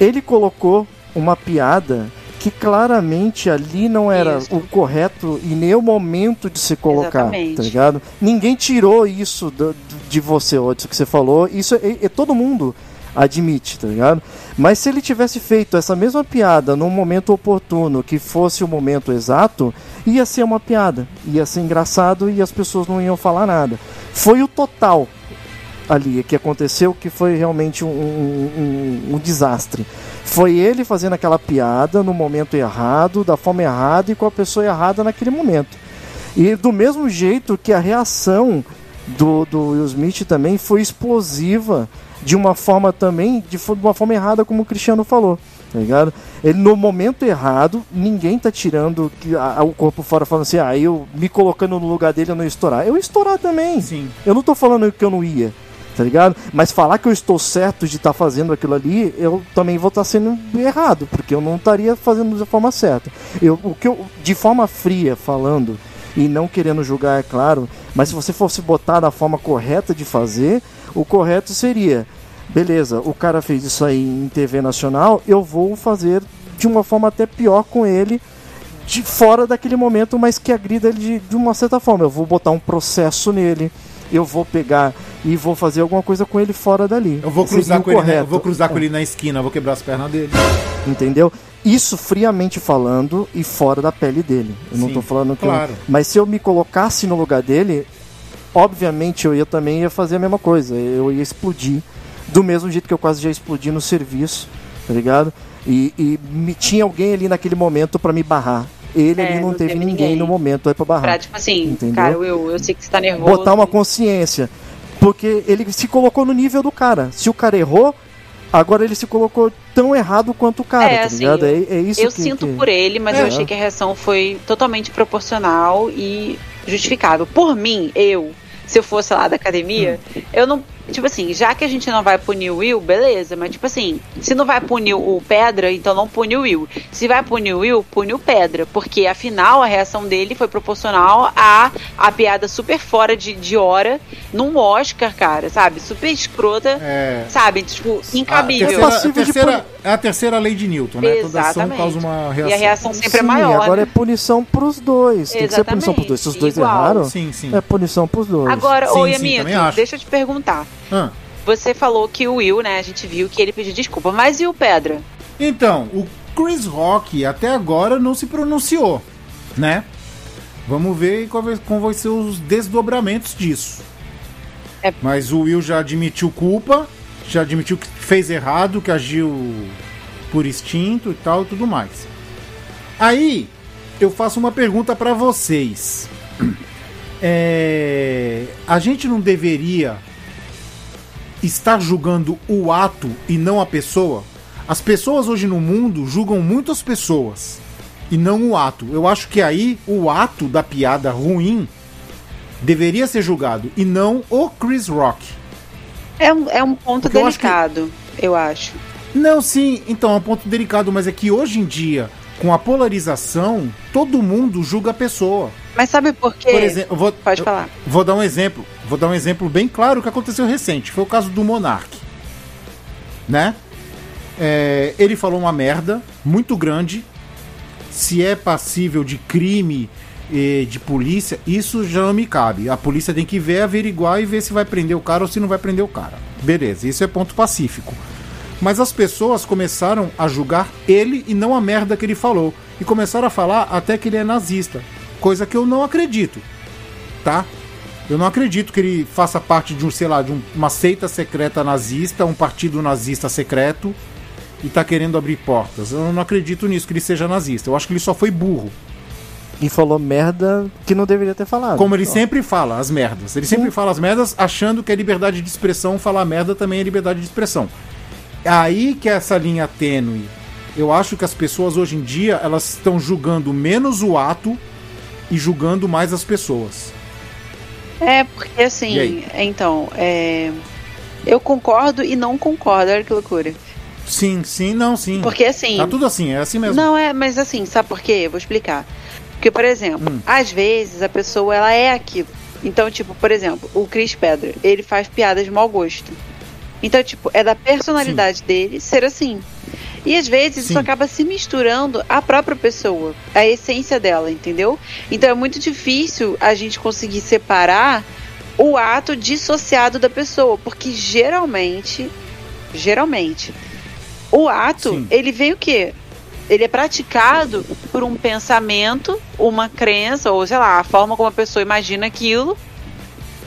S4: Ele colocou uma piada que claramente ali não era
S5: Isso.
S4: o correto e nem o momento de se colocar,
S5: Exatamente.
S4: tá ligado? Ninguém tirou isso do- de você, Odson, que você falou. Isso é, é- todo mundo admite, tá ligado? Mas se ele tivesse feito essa mesma piada num momento oportuno, que fosse o momento exato, ia ser uma piada, ia ser engraçado e as pessoas não iam falar nada. Foi o total ali que aconteceu que foi realmente um, um- um- um desastre. Foi ele fazendo aquela piada no momento errado, da forma errada e com a pessoa errada naquele momento. E do mesmo jeito que a reação do, do Will Smith também foi explosiva de uma forma também, de de uma forma errada, como o Cristiano falou. Tá ligado? Ele no momento errado, ninguém tá tirando que- a- a- o corpo fora falando assim, ah, eu me colocando no lugar dele eu não ia estourar. Eu ia estourar também.
S2: Sim.
S4: Eu não tô falando que eu não ia, tá ligado? Mas falar que eu estou certo de estar fazendo aquilo ali, eu também vou estar sendo errado, porque eu não estaria fazendo da forma certa. Eu, o que eu, de forma fria falando, e não querendo julgar, é claro, mas se você fosse botar da forma correta de fazer, o correto seria, beleza, o cara fez isso aí em TV nacional, eu vou fazer de uma forma até pior com ele, de fora daquele momento, mas que agrida ele de, de uma certa forma. Eu vou botar um processo nele, eu vou pegar e vou fazer alguma coisa com ele fora dali.
S2: Eu vou cruzar com ele, eu vou cruzar com ele na esquina, eu vou quebrar as pernas dele.
S4: Entendeu? Isso friamente falando e fora da pele dele. Eu não
S2: Sim,
S4: tô falando que. eu-
S2: claro.
S4: Mas se eu me colocasse no lugar dele, obviamente eu ia também ia fazer a mesma coisa. Eu ia explodir. Do mesmo jeito que eu quase já explodi no serviço, tá ligado? E, e me, tinha alguém ali naquele momento pra me barrar. Ele
S5: É,
S4: ali não,
S5: não
S4: teve
S5: teve
S4: ninguém,
S5: ninguém.
S4: no momento aí pra barrar.
S5: Pra, tipo assim,
S4: Entendeu?
S5: cara, eu, eu sei que você tá nervoso.
S4: botar uma consciência. Porque ele se colocou no nível do cara. Se o cara errou, agora ele se colocou tão errado quanto o cara,
S5: É,
S4: tá
S5: assim,
S4: ligado?
S5: eu-
S4: É, é isso
S5: eu
S4: que,
S5: sinto
S4: que-
S5: por ele, mas
S4: É.
S5: eu achei que a reação foi totalmente proporcional e justificável. Por mim, eu, se eu fosse lá da academia,
S4: Hum.
S5: eu não. Tipo assim, já que a gente não vai punir o Will, beleza, mas tipo assim, se não vai punir o Pedra, então não pune o Will. Se vai punir o Will, pune o Pedra. Porque afinal a reação dele foi proporcional a a piada super fora de, de hora num Oscar, cara, sabe? Super escrota,
S2: É.
S5: sabe? Tipo,
S2: A
S5: incabível.
S2: terceira, a
S4: Passível de
S2: terceira- é a terceira lei de Newton, né? Toda ação
S5: Exatamente.
S2: causa uma reação.
S5: E a reação sempre é
S4: Sim,
S5: maior.
S4: agora
S5: né?
S4: é punição pros dois. Tem que ser punição pros dois. Se os dois
S5: Igual.
S4: erraram,
S2: Sim, sim.
S4: é punição pros dois.
S5: Agora,
S2: Sim,
S5: oi,
S2: sim,
S5: amigo, deixa eu te perguntar.
S2: Ah.
S5: Você falou que o Will, né? A gente viu que ele pediu desculpa, mas e o Pedra?
S2: Então, o Chris Rock até agora não se pronunciou, né? Vamos ver qual vai, como vai ser os desdobramentos disso.
S5: É.
S2: Mas o Will já admitiu culpa, já admitiu que fez errado, que agiu por instinto e tal e tudo mais. Aí, eu faço uma pergunta pra vocês. É, a gente não deveria estar julgando o ato e não a pessoa? As pessoas hoje no mundo julgam muitas pessoas e não o ato. Eu acho que aí o ato da piada ruim deveria ser julgado e não o Chris Rock.
S5: É um, é um ponto
S2: Porque eu acho que-
S5: delicado, eu acho.
S2: Não, sim, então é um ponto delicado, mas é que hoje em dia, com a polarização, todo mundo julga a pessoa.
S5: Mas sabe por quê?
S2: Por exemplo, vou,
S5: Pode falar.
S2: Vou dar um exemplo. Vou dar um exemplo bem claro que aconteceu recente. Foi o caso do Monark. Né? É, ele falou uma merda muito grande. Se é passível de crime de polícia, isso já não me cabe. A polícia tem que ver, averiguar e ver se vai prender o cara ou se não vai prender o cara. Beleza, isso é ponto pacífico. Mas as pessoas começaram a julgar ele e não a merda que ele falou. E começaram a falar até que ele é nazista. Coisa que eu não acredito. Tá? Eu não acredito que ele faça parte de um, sei lá, de um- uma seita secreta nazista, um partido nazista secreto e tá querendo abrir portas. Eu não acredito nisso, que ele seja nazista. Eu acho que ele só foi burro.
S4: E falou merda que não deveria ter falado.
S2: Como ele
S4: Ó.
S2: sempre fala, as merdas. Ele sempre fala as merdas achando que é liberdade de expressão, falar merda também é liberdade de expressão. É aí que é essa linha tênue. Eu acho que as pessoas hoje em dia, elas estão julgando menos o ato e julgando mais as pessoas.
S5: É, porque assim, então, é, eu concordo e não concordo, olha que loucura.
S2: Sim, sim, não, sim.
S5: Porque assim.
S2: Tá tudo assim, é assim mesmo.
S5: Não, é, mas assim, sabe por quê? Eu vou explicar. Porque, por exemplo,
S2: Hum.
S5: às vezes a pessoa ela é aquilo. Então, tipo, por exemplo, o Chris Pedra, ele faz piadas de mau gosto. Então, tipo, é da personalidade dele ser assim. E às vezes
S2: Sim.
S5: isso acaba se misturando à própria pessoa, à essência dela, entendeu? Então é muito difícil a gente conseguir separar o ato dissociado da pessoa, porque geralmente, geralmente, o ato,
S2: Sim.
S5: ele vem o quê? Ele é praticado por um pensamento, uma crença, ou sei lá, a forma como a pessoa imagina aquilo.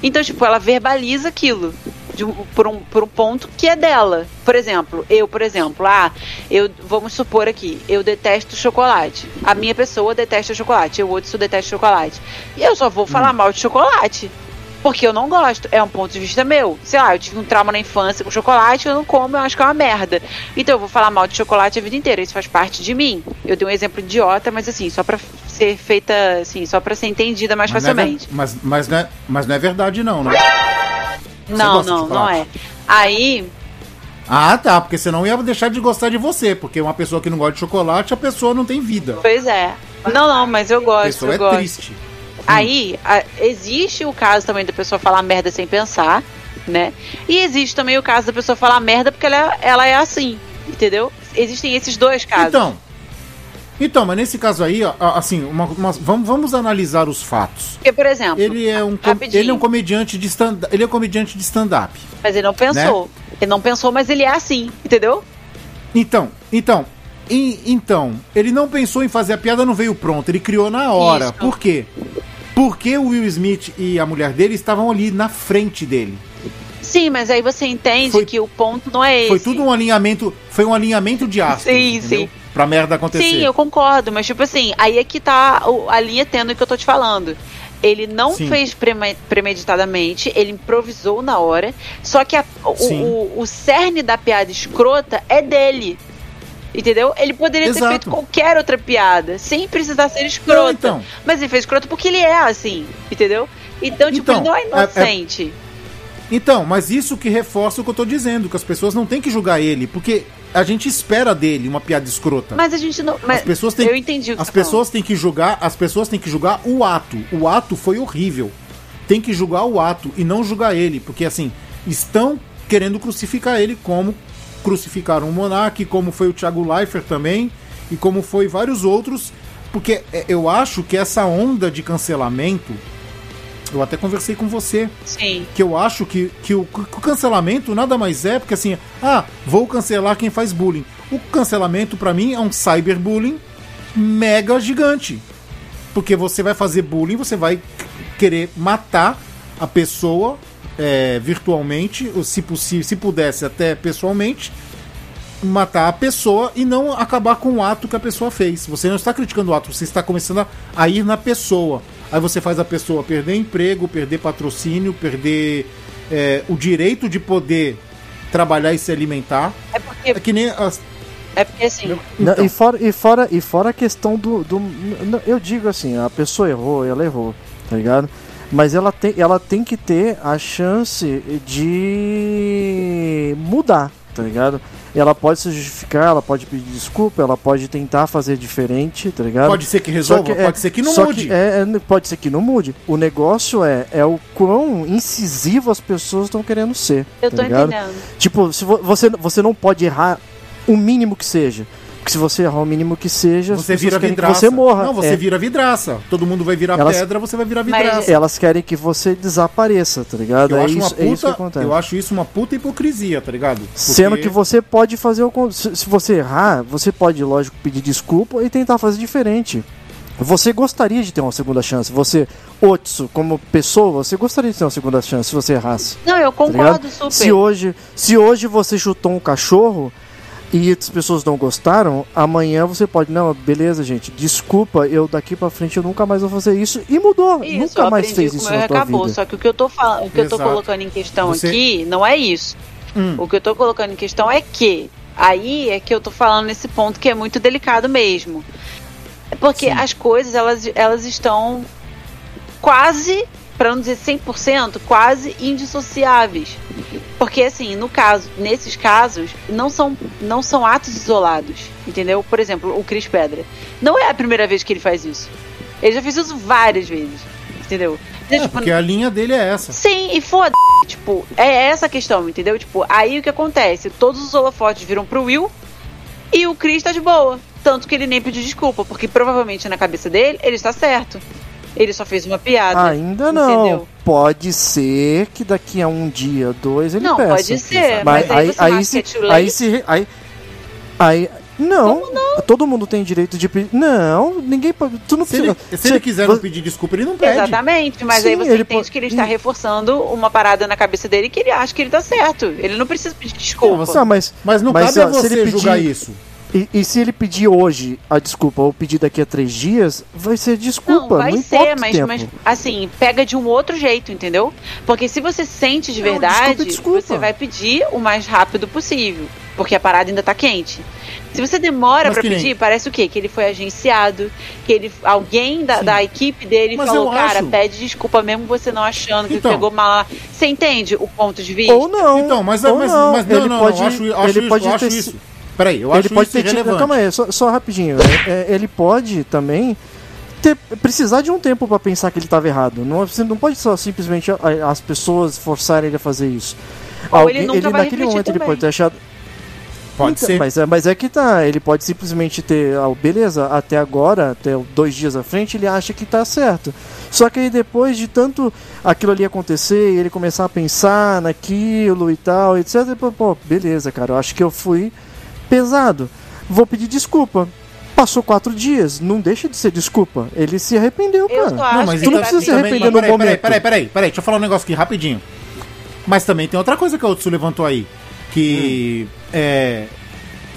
S5: Então, tipo, ela verbaliza aquilo de por, um, por um ponto que é dela. Por exemplo, eu, por exemplo, ah, eu vamos supor aqui, eu detesto chocolate. A minha pessoa detesta chocolate, eu outro detesto chocolate. E eu só vou falar mal de chocolate. Porque eu não gosto. É um ponto de vista meu. Sei lá, eu tive um trauma na infância com chocolate, eu não como, eu acho que é uma merda. Então eu vou falar mal de chocolate a vida inteira. Isso faz parte de mim. Eu dei um exemplo idiota, mas assim, só pra ser feita, assim, só pra ser entendida mais
S2: Mas não, é
S5: facilmente.
S2: mas, mas, não é, mas não é verdade, não, né?
S5: Não, não, não é. Aí,
S2: Ah, tá, porque senão ia deixar de gostar de você, porque uma pessoa que não gosta de chocolate, a pessoa não tem vida.
S5: pois é. Não, não, mas eu
S2: A
S5: gosto,
S2: pessoa
S5: eu
S2: é
S5: gosto.
S2: triste.
S5: Aí, a- existe o caso também da pessoa falar merda sem pensar, né? E existe também o caso da pessoa falar merda porque ela, ela é assim, entendeu? Existem esses dois casos.
S2: Então, então, mas nesse caso aí, ó, assim, uma- uma- vamos, vamos analisar os fatos.
S5: Porque, por exemplo,
S2: Ele é um,
S5: Rapidinho.
S2: ele é um comediante de stand, ele é um comediante de stand-up.
S5: mas ele não pensou.
S2: Né?
S5: Ele não pensou, mas ele é assim, entendeu?
S2: Então, então, e- então, ele não pensou em fazer a piada, não veio pronto, ele criou na hora.
S5: Isso.
S2: Por quê? Porque o Will Smith e a mulher dele estavam ali na frente dele.
S5: Sim, mas aí você entende
S2: Foi-
S5: que o ponto não é esse.
S2: Foi tudo um alinhamento, foi um alinhamento de astros,
S5: Sim,
S2: entendeu?
S5: sim.
S2: Pra merda acontecer.
S5: Sim, eu concordo, mas tipo assim, aí é que tá a linha tendo que eu tô te falando. Ele não
S2: Sim.
S5: fez preme- premeditadamente, ele improvisou na hora, só que a- o, o, o cerne da piada escrota é dele. Entendeu? Ele poderia ter
S2: Exato.
S5: feito qualquer outra piada, sem precisar ser escrota.
S2: Não, então.
S5: Mas ele fez escroto porque ele é assim, entendeu? Então, tipo,
S2: Então,
S5: ele não é
S2: é- é-
S5: inocente.
S2: Então, mas isso que reforça o que eu tô dizendo, que as pessoas não têm que julgar ele, porque a gente espera dele uma piada escrota.
S5: Mas a gente não. Mas
S2: As pessoas têm,
S5: eu entendi o que
S2: As
S5: tá
S2: pessoas têm que julgar, as pessoas têm que julgar o ato. O ato foi horrível. Tem que julgar o ato e não julgar ele, porque assim, estão querendo crucificar ele como crucificaram o Monark, como foi o Thiago Leifert também, e como foi vários outros, porque é, eu acho que essa onda de cancelamento, eu até conversei com você,
S5: Sim.
S2: que eu acho que, que, o, que o cancelamento nada mais é porque assim, ah, vou cancelar quem faz bullying. O cancelamento pra mim é um cyberbullying mega gigante. Porque você vai fazer bullying, você vai querer matar a pessoa é, virtualmente, ou se possível, se pudesse até pessoalmente, matar a pessoa e não acabar com o ato que a pessoa fez. Você não está criticando o ato, você está começando a, a ir na pessoa. Aí você faz a pessoa perder emprego, perder patrocínio, perder é, o direito de poder trabalhar e se alimentar.
S5: É porque,
S2: É que nem as.
S5: é porque assim,
S4: Não,
S2: Então.
S4: e, fora, e, fora, e fora a questão do, do. n- Eu digo assim, a pessoa errou, ela errou, tá ligado? Mas ela tem, ela tem que ter a chance de mudar, tá ligado? Ela pode se justificar, ela pode pedir desculpa, ela pode tentar fazer diferente, tá ligado?
S2: Pode ser que resolva,
S4: Só é-
S2: pode ser que não
S4: só
S2: mude.
S4: é, é, pode ser que não mude. O negócio é, é o quão incisivo as pessoas estão querendo ser.
S5: eu
S4: tá
S5: tô
S4: ligado?
S5: entendendo.
S4: Tipo, se vo- você, você não pode errar o mínimo que seja. Porque se você errar o mínimo que seja,
S2: Você vira vidraça.
S4: você morra.
S2: Não, você
S4: É,
S2: vira vidraça. Todo mundo vai virar
S4: Elas-
S2: pedra, você vai virar
S5: Mas-
S2: vidraça.
S4: Elas querem que você desapareça, tá ligado?
S2: Eu,
S4: é,
S2: acho
S4: isso,
S2: uma
S4: é isso que
S2: puta,
S4: acontece.
S2: eu acho isso uma puta hipocrisia, tá ligado? Porque-
S4: Sendo que você pode fazer o. Se, você errar, você pode, lógico, pedir desculpa e tentar fazer diferente. Você gostaria de ter uma segunda chance. Você, Otsu, como pessoa, você gostaria de ter uma segunda chance se você errasse.
S5: Não, eu
S4: tá
S5: concordo super.
S4: Se hoje, se hoje você chutou um cachorro e as pessoas não gostaram, amanhã você pode, não, beleza, gente, desculpa, eu daqui pra frente eu nunca mais vou fazer isso e mudou,
S5: Isso,
S4: nunca mais fez isso na tua
S5: acabou.
S4: vida.
S5: Só que o que eu tô falando, o que eu tô
S2: Exato.
S5: colocando em questão
S2: Você-
S5: aqui não é isso.
S2: Hum.
S5: O que eu tô colocando em questão é que aí é que eu tô falando nesse ponto que é muito delicado mesmo. É Porque
S2: Sim.
S5: as coisas elas, elas estão quase, para não dizer 100%, quase indissociáveis. Porque assim, no caso, nesses casos, não são não são atos isolados, entendeu? Por exemplo, o Cris Pedra. Não é a primeira vez que ele faz isso. Ele já fez isso várias vezes, entendeu? Então,
S2: É,
S5: tipo,
S2: porque a linha dele é essa.
S5: Sim, e foda tipo, é essa a questão, entendeu? Tipo, aí o que acontece? Todos os holofotes viram pro Will e o Chris tá de boa. Tanto que ele nem pediu desculpa, porque provavelmente na cabeça dele ele está certo. Ele só fez uma piada.
S4: Ainda não.
S5: Entendeu?
S4: Pode ser que daqui a um dia, dois, ele
S5: Não,
S4: peça.
S5: pode ser, mas aí você acha
S4: se,
S5: é
S4: aí se aí, aí não, todo mundo tem direito de pedir. Não, ninguém pode. Tu não
S2: Se ele,
S4: precisa.
S2: se ele quiser
S4: vo-
S2: não pedir desculpa, ele não pede.
S5: Exatamente, mas
S4: Sim,
S5: aí você entende
S4: pode-
S5: que ele está reforçando uma parada na cabeça dele que ele acha que ele tá certo. Ele não precisa pedir desculpa.
S4: Tá, mas,
S2: Mas não
S4: Mas,
S2: cabe a
S4: ó, se
S2: você
S4: ele
S2: julgar
S4: pedir-
S2: isso.
S4: E, e se ele pedir hoje a desculpa ou pedir daqui a três dias, vai ser desculpa.
S5: Não, vai
S4: não
S5: ser, mas,
S4: tempo.
S5: mas assim, pega de um outro jeito, entendeu? Porque se você sente de
S4: Não,
S5: verdade,
S4: desculpa, desculpa.
S5: você vai pedir o mais rápido possível. Porque a parada ainda tá quente. Se você demora
S2: Mas nem-
S5: pedir, parece o quê? Que ele foi agenciado, que ele alguém da, da equipe dele
S2: Mas
S5: falou, cara,
S2: acho-
S5: pede desculpa mesmo você não achando que
S2: Então.
S5: pegou mal. Você entende o ponto de vista?
S4: Ou não.
S2: Então, mas,
S4: ou
S2: mas,
S4: não.
S2: mas não,
S4: ele
S2: não,
S4: pode,
S2: não, eu acho, acho
S4: ele
S2: isso,
S4: pode
S2: eu acho
S4: ter
S2: isso. Peraí, eu
S4: ele
S2: acho
S4: pode
S2: isso
S4: ter tido. Calma aí, só, só rapidinho. É, é, ele pode também ter, precisar de um tempo pra pensar que ele estava errado. Não, você não pode só simplesmente as pessoas forçarem ele a fazer isso.
S5: Ou ele nunca vai
S4: naquele momento ele pode ter achado.
S2: Pode
S4: Então,
S2: ser.
S4: Mas é, mas é que tá, ele pode simplesmente ter, ah, beleza, até agora, até dois dias à frente, ele acha que tá certo. Só que aí depois de tanto aquilo ali acontecer e ele começar a pensar naquilo e tal, etc, pô, pô, beleza, cara, eu acho que eu fui pesado. Vou pedir desculpa. Passou quatro dias, não deixa de ser desculpa. Ele se arrependeu,
S5: Eu
S4: cara.
S2: Não, mas
S4: tu não precisa se arrepender no
S2: peraí,
S4: momento.
S2: Peraí, peraí, peraí, peraí, deixa eu falar um negócio aqui rapidinho. Mas também tem outra coisa que a Otsu levantou aí, que é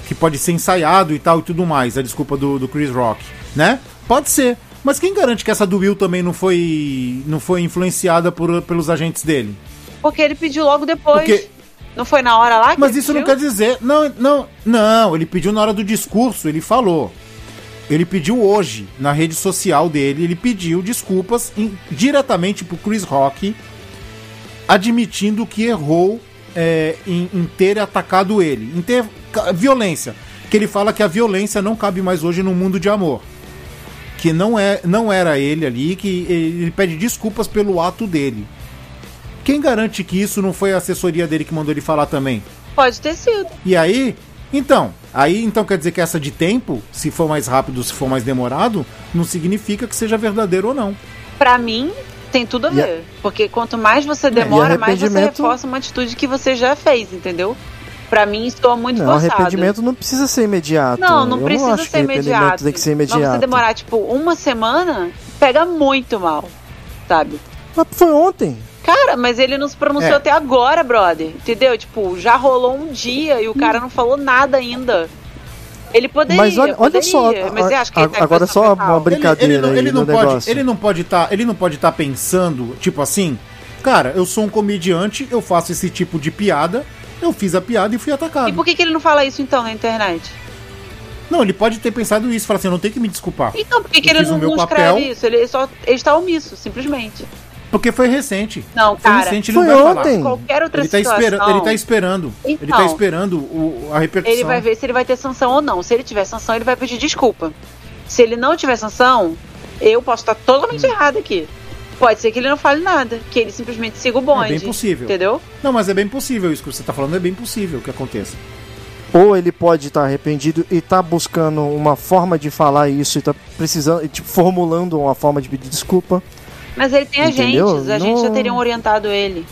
S2: que pode ser ensaiado e tal e tudo mais, a desculpa do, do Chris Rock, né? Pode ser. Mas quem garante que essa do Will também não foi não foi influenciada por, pelos agentes dele?
S5: Porque ele pediu logo depois.
S2: Porque-
S5: Não foi na hora lá que
S2: Mas isso não
S5: pediu?
S2: quer dizer. Não, não, não. Ele pediu na hora do discurso, ele falou. Ele pediu hoje, na rede social dele, ele pediu desculpas em- diretamente pro Chris Rock, admitindo que errou é, em, em ter atacado ele, em ter violência. Que ele fala que a violência não cabe mais hoje no mundo de amor. Que não, é, não era ele ali, que ele pede desculpas pelo ato dele. Quem garante que isso não foi a assessoria dele que mandou ele falar também?
S5: Pode ter sido.
S2: E aí, então, aí então quer dizer que essa de tempo, se for mais rápido, se for mais demorado, não significa que seja verdadeiro ou não.
S5: Pra mim, tem tudo a
S4: a-
S5: ver. Porque quanto mais você demora, mais você
S4: arrependimento-
S5: reforça uma atitude que você já fez, entendeu? Pra mim, estou muito
S4: Não,
S5: forçado.
S4: arrependimento não precisa ser imediato.
S5: Não, não
S4: Eu
S5: precisa
S4: acho que
S5: ser
S4: arrependimento
S5: imediato.
S4: Tem que ser
S5: Mas
S4: imediato.
S5: você demorar, tipo, uma semana, pega muito mal, sabe?
S4: Mas foi ontem.
S5: Cara, mas ele não se pronunciou
S2: É.
S5: até agora, brother. Entendeu? Tipo, já rolou um dia e o cara não falou nada ainda. Ele poderia.
S4: Mas olha- olha
S5: poderia,
S4: só,
S5: Mas você acha que ele tá
S4: agora só uma brincadeira
S2: ele, ele, não,
S4: aí
S2: ele não pode,
S4: negócio.
S2: ele não pode estar, ele não pode estar pensando, tipo assim, cara, eu sou um comediante, eu faço esse tipo de piada, eu fiz a piada e fui atacado.
S5: E por que, que ele não fala isso então na internet?
S2: Não, ele pode ter pensado isso, falar assim, eu não tenho que me desculpar.
S5: Então, por que, que ele não,
S2: o meu
S5: não
S2: papel.
S5: escreve isso? Ele só ele está omisso, simplesmente.
S2: Porque foi recente.
S5: Não,
S2: Foi
S5: cara.
S2: recente, ele
S4: Foi
S2: não vai falar.
S4: ontem.
S5: Qualquer outra
S2: Ele tá,
S5: situação.
S2: ele tá esperando. ele
S5: Então.
S2: tá esperando o, a repercussão.
S5: Ele vai ver se ele vai ter sanção ou não. Se ele tiver sanção, ele vai pedir desculpa. Se ele não tiver sanção, eu posso estar totalmente
S2: Hum.
S5: errado aqui. Pode ser que ele não fale nada, que ele simplesmente siga o bonde.
S2: É bem possível.
S5: Entendeu?
S2: Não, mas é bem possível isso que você tá falando, é bem possível que aconteça.
S4: Ou ele pode estar arrependido e tá buscando uma forma de falar isso e tá precisando, e, tipo, formulando uma forma de pedir desculpa.
S5: Mas ele tem
S4: Entendeu?
S5: agentes, a gente já teriam orientado ele.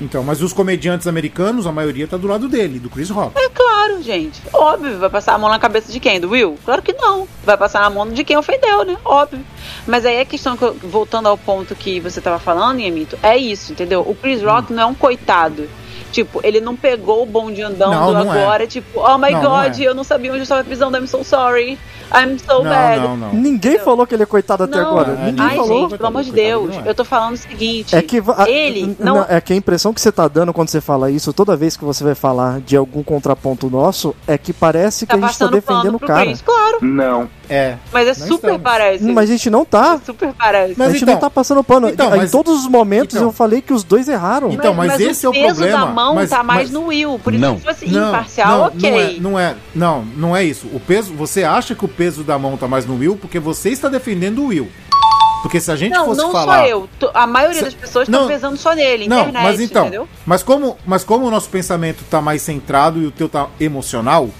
S2: Então, mas os comediantes americanos, a maioria tá do lado dele, do Chris Rock.
S5: É claro, gente. Óbvio, vai passar a mão na cabeça de quem? Do Will? Claro que não. Vai passar na mão de quem ofendeu, né? Óbvio. Mas aí a questão, que eu- voltando ao ponto que você tava falando, Yamito, é isso, entendeu? O Chris Rock
S2: Hum.
S5: não é um coitado. Tipo, ele não pegou o bonde andando
S2: Não, não é.
S5: agora, tipo, oh my
S2: Não, não
S5: god,
S2: é.
S5: eu não sabia onde eu estava pisando, I'm so sorry. I'm so
S2: não,
S5: bad.
S2: não, não.
S4: Ninguém falou que ele é coitado até
S5: Não.
S4: agora.
S2: É,
S4: Ninguém
S5: Ai,
S4: falou.
S5: gente, pelo amor de Deus,
S2: é.
S5: eu tô falando o seguinte.
S4: É que va-
S5: ele
S4: não, é que a impressão que você tá dando quando você fala isso, toda vez que você vai falar de algum contraponto nosso, é que parece que
S5: Tá
S4: a gente tá defendendo o cara.
S5: Chris, claro.
S2: Não. É.
S5: Mas é
S2: Não
S5: super
S2: estamos.
S5: parece.
S4: Mas a gente não tá.
S5: Super parece.
S2: Mas
S4: a gente
S2: então-
S4: não tá passando pano.
S2: então,
S4: em
S2: mas-
S4: todos os momentos
S2: então-
S4: eu falei que os dois erraram.
S2: Então, mas esse é o
S5: peso
S2: problema,
S5: da mão
S2: mas-
S5: tá mais
S2: mas-
S5: no Will. Por isso,
S6: Não.
S5: se fosse
S2: Não,
S5: imparcial,
S2: não,
S5: ok.
S2: Não é, não é, não, não é isso. O peso, você acha que o peso da mão tá mais no Will porque você está defendendo o Will. Porque se a gente
S5: Não,
S2: fosse
S5: não
S2: falar
S5: sou eu. A maioria
S2: Se-
S5: das pessoas estão
S2: Não.
S5: pesando só nele,
S2: Não,
S5: internet,
S2: mas então,
S5: entendeu?
S2: mas como, mas como o nosso pensamento tá mais centrado e o teu tá emocional,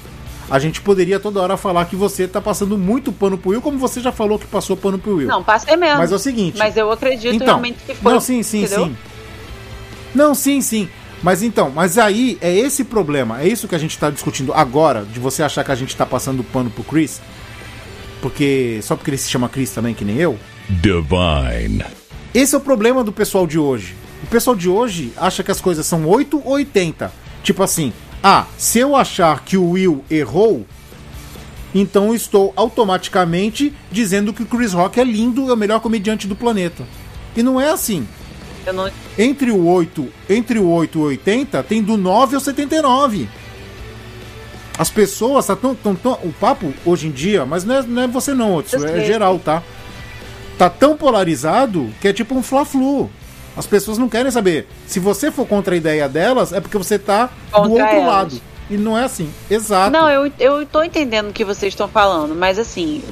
S2: a gente poderia toda hora falar que você tá passando muito pano pro Will, como você já falou que passou pano pro Will.
S5: Não, passei mesmo.
S2: Mas é o seguinte.
S5: Mas eu acredito
S2: então,
S5: realmente que foi.
S2: Não, sim, sim,
S5: entendeu?
S2: sim. Não, sim, sim. Mas então, mas aí é esse problema, é isso que a gente tá discutindo agora, de você achar que a gente tá passando pano pro Chris, porque só porque ele se chama Chris também, que nem eu.
S6: Divine.
S2: Esse é o problema do pessoal de hoje. O pessoal de hoje acha que as coisas são 8 ou 80. Tipo assim, ah, se eu achar que o Will errou, então eu estou automaticamente dizendo que o Chris Rock é lindo, é o melhor comediante do planeta. E não é assim.
S5: Não...
S2: Entre o 8, entre o 8 e o 80, tem do 9 ao 79. As pessoas tá tão, tão, o papo hoje em dia, mas não é, não é você não, Otso,
S5: Eu
S2: é geral, tá? Tá tão polarizado que é tipo um fla-flu. As pessoas não querem saber. Se você for contra a ideia delas, é porque você tá do
S5: Contra
S2: outro
S5: elas.
S2: lado. E não é assim. Exato.
S5: Não, eu, eu tô entendendo o que vocês estão falando, mas assim,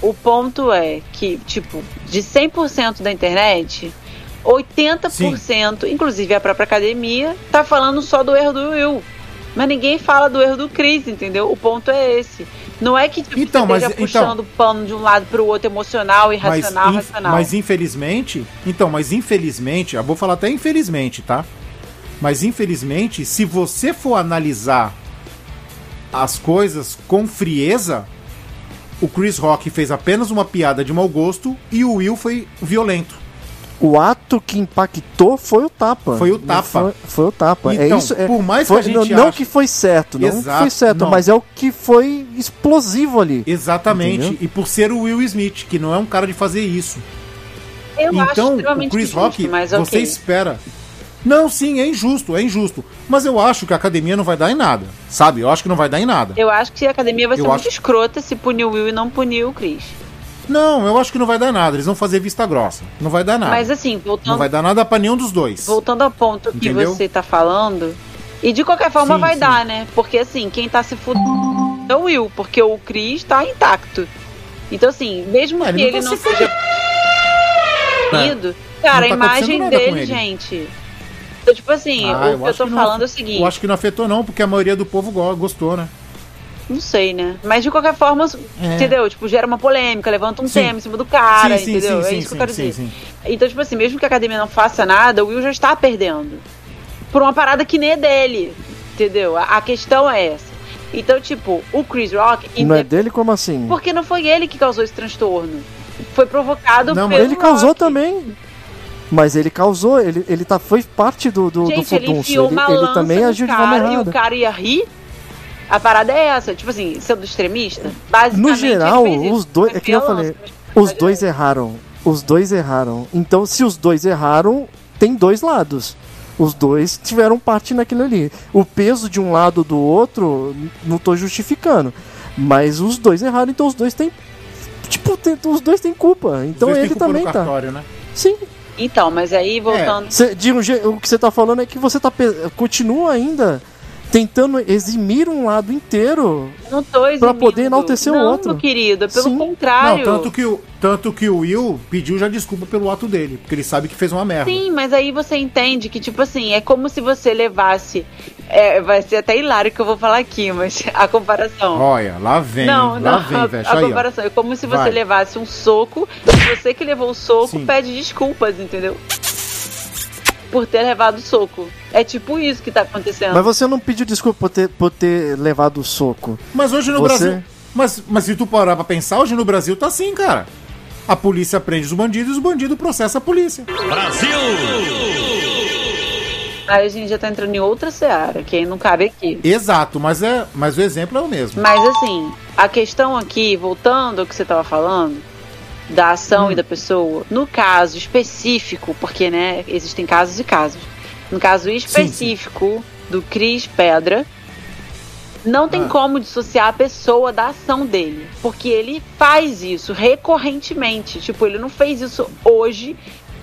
S5: o ponto é que, tipo, de 100% da internet, 80%, inclusive a própria academia, tá falando só do erro do Will. Mas ninguém fala do erro do Chris, entendeu? O ponto é esse. Não é que tipo,
S2: Então,
S5: você
S2: mas-
S5: esteja
S2: então-
S5: puxando o pano de um lado pro outro emocional, irracional,
S2: inf-
S5: racional.
S2: mas infelizmente, então, mas infelizmente, eu vou falar até infelizmente, tá? Mas infelizmente, se você for analisar as coisas com frieza, o Chris Rock fez apenas uma piada de mau gosto e o Will foi violento.
S4: O ato que impactou foi o tapa.
S2: Foi o tapa.
S4: Foi, foi o tapa. é
S2: Então,
S4: isso. É,
S2: por mais
S4: foi-
S2: que a gente
S4: não, não
S2: ache-
S4: que foi certo, não que
S2: Exato,
S4: foi certo,
S2: não.
S4: mas é o que foi explosivo ali.
S2: Exatamente.
S4: Entendeu?
S2: E por ser o Will Smith, que não é um cara de fazer isso.
S5: eu acho
S2: então, o
S5: extremamente
S2: Chris
S5: injusto,
S2: Rock,
S5: mas
S2: você
S5: ok.
S2: espera. Não, sim, é injusto, é injusto. Mas eu acho que a academia não vai dar em nada. Sabe? Eu acho que não vai dar em nada.
S5: Eu acho que a academia vai
S2: Eu
S5: ser muito
S2: acho-
S5: escrota se punir o Will e não punir o Chris.
S2: Não, eu acho que não vai dar nada. Eles vão fazer vista grossa. Não vai dar nada.
S5: Mas assim,
S2: Não
S5: voltando,
S2: vai dar nada pra nenhum dos dois.
S5: voltando ao ponto que
S2: Entendeu?
S5: você tá falando, e de qualquer forma
S2: Sim,
S5: vai
S2: sim.
S5: dar, né? Porque assim, quem tá se fudendo é o Will, porque o Chris tá intacto. Então assim, mesmo
S2: ele
S5: que
S2: não
S5: ele
S2: tá
S5: não
S2: se
S5: seja ferido, cara,
S2: Não
S5: a
S2: tá acontecendo
S5: imagem dele,
S2: ele.
S5: gente. Então, tipo assim,
S2: Ah,
S5: o que eu
S2: acho
S5: tô
S2: que não-
S5: falando é o seguinte.
S2: Eu acho que não afetou não, porque a maioria do povo go- gostou, né?
S5: Não sei, né? Mas de qualquer forma,
S2: É.
S5: entendeu? Tipo, gera uma polêmica, levanta um
S2: Sim.
S5: tema em cima do cara,
S2: sim, sim,
S5: entendeu?
S2: sim,
S5: é isso que eu quero
S2: sim,
S5: dizer.
S2: sim.
S5: Então, tipo assim, mesmo que a academia não faça nada, o Will já está perdendo. Por uma parada que nem é dele. Entendeu? A, a questão é essa. Então, tipo, o Chris Rock.
S4: Não é dele como assim?
S5: Porque não foi ele que causou esse transtorno. Foi provocado
S4: Não,
S5: pelo
S4: mas ele causou
S5: Rock.
S4: também. Mas ele causou, ele, ele tá, foi parte do, do, do
S5: Gente, ele enfiou
S4: Ele,
S5: uma
S4: ele
S5: lança
S4: também agiu de forma
S5: cara e
S4: errada.
S5: o cara ia rir. A parada é essa, tipo assim, sendo extremista, basicamente.
S4: No geral,
S5: ele fez isso.
S4: os dois. É que nem eu falei. Os dois erraram. Os dois erraram. Então, se os dois erraram, tem dois lados. Os dois tiveram parte naquilo ali. O peso de um lado do outro, não tô justificando. Mas os dois erraram, então os dois têm. Tipo, tem- os dois têm culpa. Então ele
S2: culpa no
S4: também tá.
S2: cartório, né?
S4: Sim.
S5: Então, mas aí voltando.
S4: Cê- de um o que você tá falando é que você tá continua ainda tentando eximir um lado inteiro
S5: Não tô
S4: pra
S5: eximindo.
S4: poder enaltecer
S5: não,
S4: o outro.
S5: meu querido, pelo
S4: Sim.
S5: contrário.
S2: Não, tanto que, o, tanto que o Will pediu já desculpa pelo ato dele, porque ele sabe que fez uma merda.
S5: Sim, mas aí você entende que, tipo assim, é como se você levasse. é, vai ser até hilário que eu vou falar aqui, mas a comparação.
S2: Olha, lá vem,
S5: não,
S2: lá
S5: não,
S2: vem, velho.
S5: a
S2: Aí, ó.
S5: comparação é como se você
S2: Vai.
S5: levasse um soco e você que levou o soco
S2: Sim.
S5: pede desculpas, entendeu? Por ter levado o soco. É tipo isso que tá acontecendo.
S4: Mas você não pediu desculpa por ter, por ter levado o soco.
S2: Mas hoje no
S4: Você-
S2: Brasil. Mas, mas se tu parar pra pensar, hoje no Brasil tá assim, cara. A polícia prende os bandidos e os bandidos processam a polícia.
S5: Aí a gente já tá entrando em outra seara, que aí não cabe aqui.
S2: Exato, mas, é, mas o exemplo é o mesmo.
S5: Mas assim, a questão aqui, voltando ao que você tava falando, da ação
S2: Hum.
S5: e da pessoa, no caso específico, porque né, existem casos e casos. No caso específico do Cris Pedra, não tem
S2: Ah.
S5: como dissociar a pessoa da ação dele. Porque ele faz isso recorrentemente. Tipo, ele não fez isso hoje,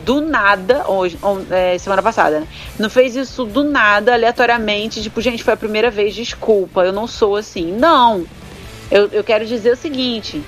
S5: do nada, hoje, é, semana passada, né? Não fez isso do nada, aleatoriamente, tipo, gente, foi a primeira vez, desculpa, eu não sou assim. Não. Eu, eu quero dizer o seguinte: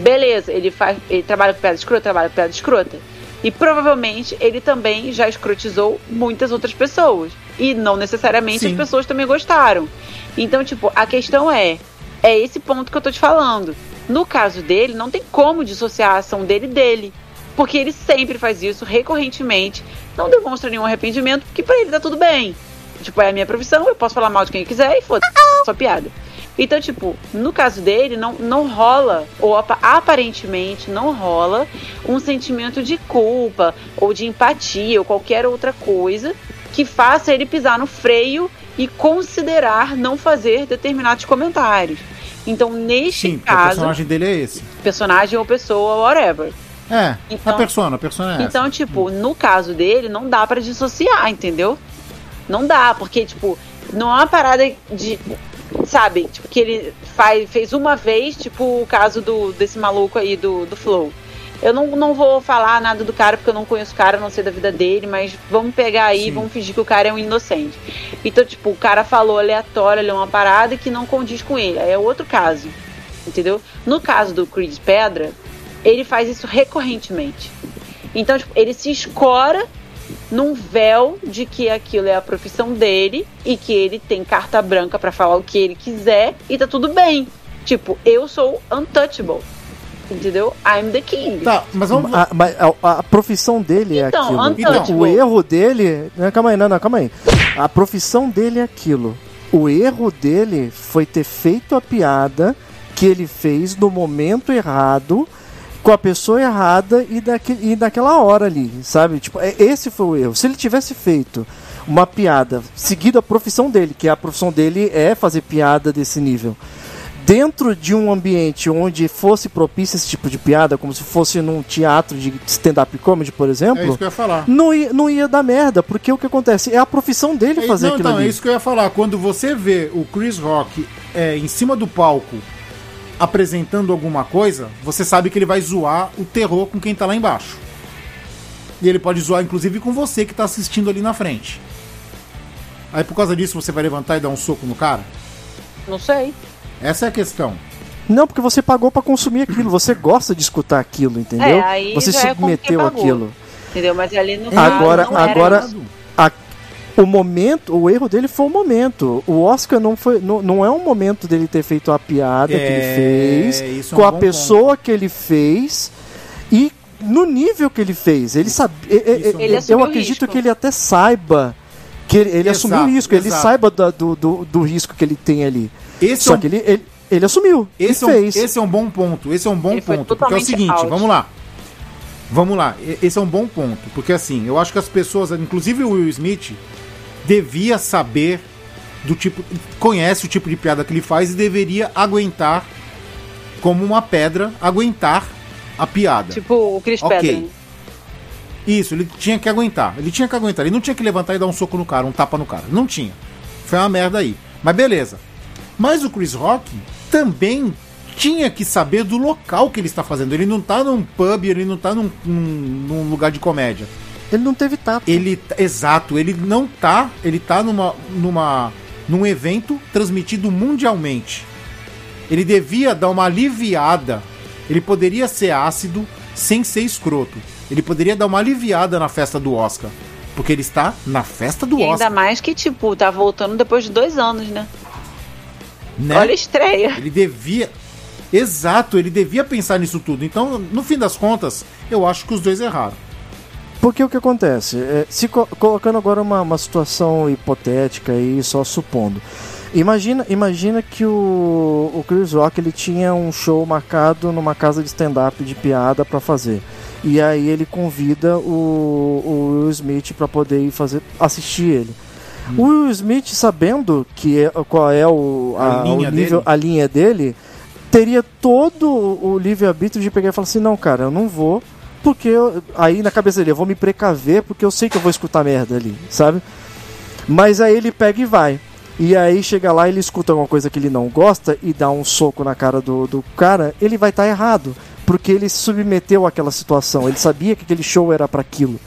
S5: beleza, ele faz. Ele trabalha com piada escrota, trabalha com piada escrota. E provavelmente ele também já escrotizou muitas outras pessoas. E não necessariamente
S2: Sim.
S5: as pessoas também gostaram. Então, tipo, a questão é: é esse ponto que eu tô te falando. No caso dele, não tem como dissociar a ação dele dele. Porque ele sempre faz isso recorrentemente. Não demonstra nenhum arrependimento, porque pra ele tá tudo bem. Tipo, é a minha profissão, eu posso falar mal de quem eu quiser e foda-se, só piada. Então, tipo, no caso dele, não, não rola, ou apa- aparentemente não rola, um sentimento de culpa, ou de empatia, ou qualquer outra coisa que faça ele pisar no freio e considerar não fazer determinados comentários. Então, neste
S2: Sim, porque o
S5: caso,
S2: personagem dele é esse.
S5: personagem ou pessoa, whatever.
S2: É,
S5: Então-
S2: a persona, a persona é essa.
S5: Então, tipo, no caso dele, não dá pra dissociar, entendeu? Não dá, porque, tipo, não é uma parada de. Sabe, tipo, que ele faz, fez uma vez, tipo, o caso do, desse maluco aí do, do Flow. Eu não, não vou falar nada do cara, porque eu não conheço o cara, não sei da vida dele, mas vamos pegar aí,
S2: Sim.
S5: vamos fingir que o cara é um inocente. Então, tipo, o cara falou aleatório ali uma parada que não condiz com ele. Aí é outro caso. Entendeu? No caso do Chris Pedra, ele faz isso recorrentemente. Então, tipo, ele se escora num véu de que aquilo é a profissão dele e que ele tem carta branca pra falar o que ele quiser e tá tudo bem. Tipo, eu sou untouchable. Entendeu? I'm the king.
S2: Tá, mas vamos.
S4: A, mas a, a profissão dele
S5: Então,
S4: é aquilo.
S5: untouchable.
S4: O erro dele. Não, calma aí, não, não, calma aí. A profissão dele é aquilo. O erro dele foi ter feito a piada que ele fez no momento errado, com a pessoa errada e, daque, e naquela hora ali, sabe? Tipo, é- esse foi o erro. Se ele tivesse feito uma piada seguindo a profissão dele, que a profissão dele é fazer piada desse nível dentro de um ambiente onde fosse propício esse tipo de piada, como se fosse num teatro de stand-up comedy, por
S2: É
S4: exemplo,
S2: isso que eu ia falar.
S4: não, ia, não ia dar merda, porque o que acontece? É a profissão dele
S2: É,
S4: fazer
S2: não,
S4: aquilo
S2: então,
S4: ali.
S2: é isso que eu ia falar. Quando você vê o Chris Rock é, em cima do palco apresentando alguma coisa, você sabe que ele vai zoar o terror com quem tá lá embaixo. E ele pode zoar, inclusive, com você que tá assistindo ali na frente. Aí por causa disso você vai levantar e dar um soco no cara?
S5: Não sei.
S2: Essa é a questão.
S4: Não, porque você pagou pra consumir aquilo, você gosta de escutar aquilo, entendeu?
S5: É, aí
S4: você
S5: já é
S4: submeteu
S5: pagou.
S4: aquilo.
S5: Entendeu? Mas ali no
S4: Agora,
S5: caso, não era
S4: agora
S5: isso.
S4: a- O momento, o erro dele foi o momento. O Oscar não foi, não, não é um momento dele ter feito a piada que ele
S2: É,
S4: fez
S2: isso é
S4: com
S2: um
S4: a pessoa que ele fez e no nível que ele fez. Ele sabe,
S2: Isso é
S5: Ele
S4: eu
S5: o
S4: acredito
S5: risco.
S4: que ele até saiba que ele, ele
S2: Exato,
S4: assumiu o risco, ele
S2: exato.
S4: saiba da- do, do, do risco que ele tem ali.
S2: Esse
S4: Só
S2: é um
S4: que ele, ele, ele assumiu,
S2: Esse é,
S4: ele
S2: um,
S4: fez.
S2: esse é um bom ponto. Esse é um bom
S5: Ele
S2: ponto. Porque é o seguinte,
S5: out.
S2: vamos lá. Vamos lá. Esse é um bom ponto. Porque assim, eu acho que as pessoas, inclusive o Will Smith, devia saber do tipo. Conhece o tipo de piada que ele faz e deveria aguentar como uma pedra, aguentar a piada.
S5: Tipo o Chris
S2: Ok.
S5: Pedra. né?
S2: Isso, ele tinha que aguentar. Ele tinha que aguentar. Ele não tinha que levantar e dar um soco no cara, um tapa no cara. Não tinha. Foi uma merda aí. Mas beleza. Mas o Chris Rock também tinha que saber do local que ele está fazendo. Ele não tá num pub, ele não tá num, num- num lugar de comédia.
S4: Ele não teve tato.
S2: Ele, exato, ele não tá, ele tá numa, numa, num evento transmitido mundialmente. Ele devia dar uma aliviada. Ele poderia ser ácido sem ser escroto. Ele poderia dar uma aliviada na festa do Oscar. Porque ele está na festa do
S5: E ainda
S2: Oscar.
S5: mais que, tipo, tá voltando depois de dois anos, né?
S2: Né?
S5: Olha a estreia.
S2: Ele devia. Exato, ele devia pensar nisso tudo. Então, no fim das contas, eu acho que os dois erraram.
S4: Porque o que acontece? É, se co- colocando agora uma, uma situação hipotética aí, só supondo. Imagina, imagina que o, o Chris Rock ele tinha um show marcado numa casa de stand-up de piada pra fazer. E aí ele convida o, o Will Smith pra poder ir fazer, assistir ele. O Will Smith, sabendo que é, qual é o,
S2: A
S4: a,
S2: linha
S4: o nível,
S2: dele?
S4: a linha dele, teria todo o livre-arbítrio de pegar e falar assim: não, cara, eu não vou, porque eu- aí na cabeça dele, eu vou me precaver porque eu sei que eu vou escutar merda ali, sabe? Mas aí ele pega e vai. E aí chega lá, ele escuta alguma coisa que ele não gosta e dá um soco na cara do, do cara, ele vai estar errado. Porque ele se submeteu àquela situação, ele sabia que aquele show era para aquilo.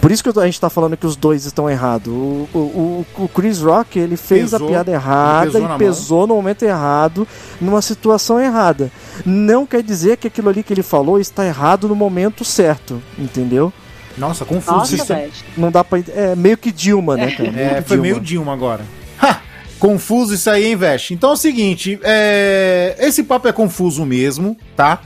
S4: Por isso que a gente tá falando que os dois estão errados. O, o, o- Chris Rock, ele fez
S2: Pesou,
S4: a piada errada
S2: pesou
S4: e pesou no momento errado, numa situação errada. Não quer dizer que aquilo ali que ele falou está errado no momento certo, entendeu?
S2: Nossa, confuso
S5: Nossa,
S2: isso.
S5: velho.
S4: Não dá pra. É meio que Dilma, né, cara? Meio
S2: É,
S4: que
S2: foi
S4: Dilma.
S2: meio Dilma agora. Ha! Confuso isso aí, hein, Veste? Então é o seguinte, é, esse papo é confuso mesmo, tá?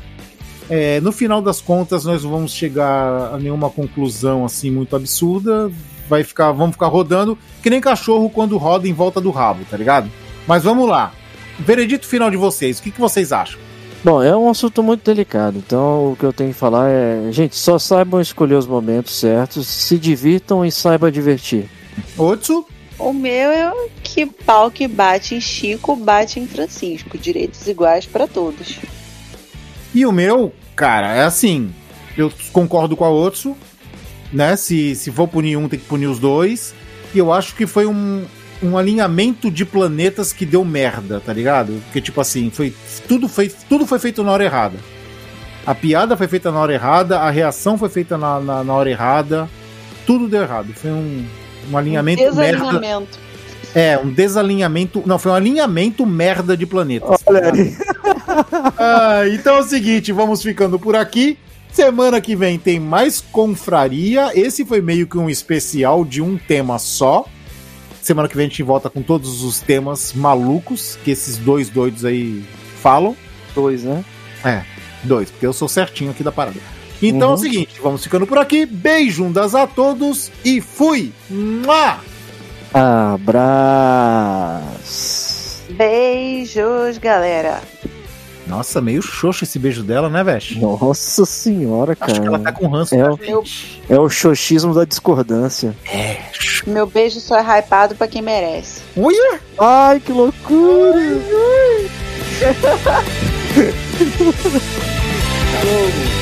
S2: É, no final das contas, nós não vamos chegar a nenhuma conclusão assim muito absurda. Vai ficar, vamos ficar rodando que nem cachorro quando roda em volta do rabo, tá ligado? Mas vamos lá. Veredito final de vocês, o que, que vocês acham?
S4: Bom, é um assunto muito delicado, então o que eu tenho que falar é, gente, só saibam escolher os momentos certos, se divirtam e saibam divertir.
S2: Otsu?
S5: O meu é o que pau que bate em Chico, bate em Francisco. Direitos iguais pra todos.
S2: E o meu, cara, é assim. Eu concordo com a Otsu, né? Se, se for punir um, tem que punir os dois. E eu acho que foi um, um alinhamento de planetas que deu merda, tá ligado? Porque, tipo assim, foi, tudo, foi, tudo foi feito na hora errada. A piada foi feita na hora errada, a reação foi feita na, na, na hora errada. Tudo deu errado. Foi um, um alinhamento merda.
S5: Desalinhamento.
S2: É, um desalinhamento. Não, foi um alinhamento merda de planetas.
S4: Olha aí.
S2: Ah, então é o seguinte, vamos ficando por aqui. Semana que vem tem mais confraria. Esse foi meio que um especial de um tema só. Semana que vem a gente volta com todos os temas malucos que esses dois doidos aí falam.
S4: Dois, né?
S2: É, dois, porque eu sou certinho aqui da parada. Então é
S4: Uhum.
S2: o seguinte, vamos ficando por aqui. Beijundas a todos e fui! Mua!
S4: Abraço.
S5: Beijos, galera.
S2: Nossa, meio xoxo esse beijo dela, né, Veste?
S4: Nossa senhora,
S2: Acho que ela tá
S4: cara.
S2: com ranço
S4: É
S2: da
S4: o-
S2: gente.
S4: É o xoxismo da discordância.
S5: Meu beijo só é hypado pra quem merece.
S2: Uia!
S4: Ai, que loucura!
S7: Você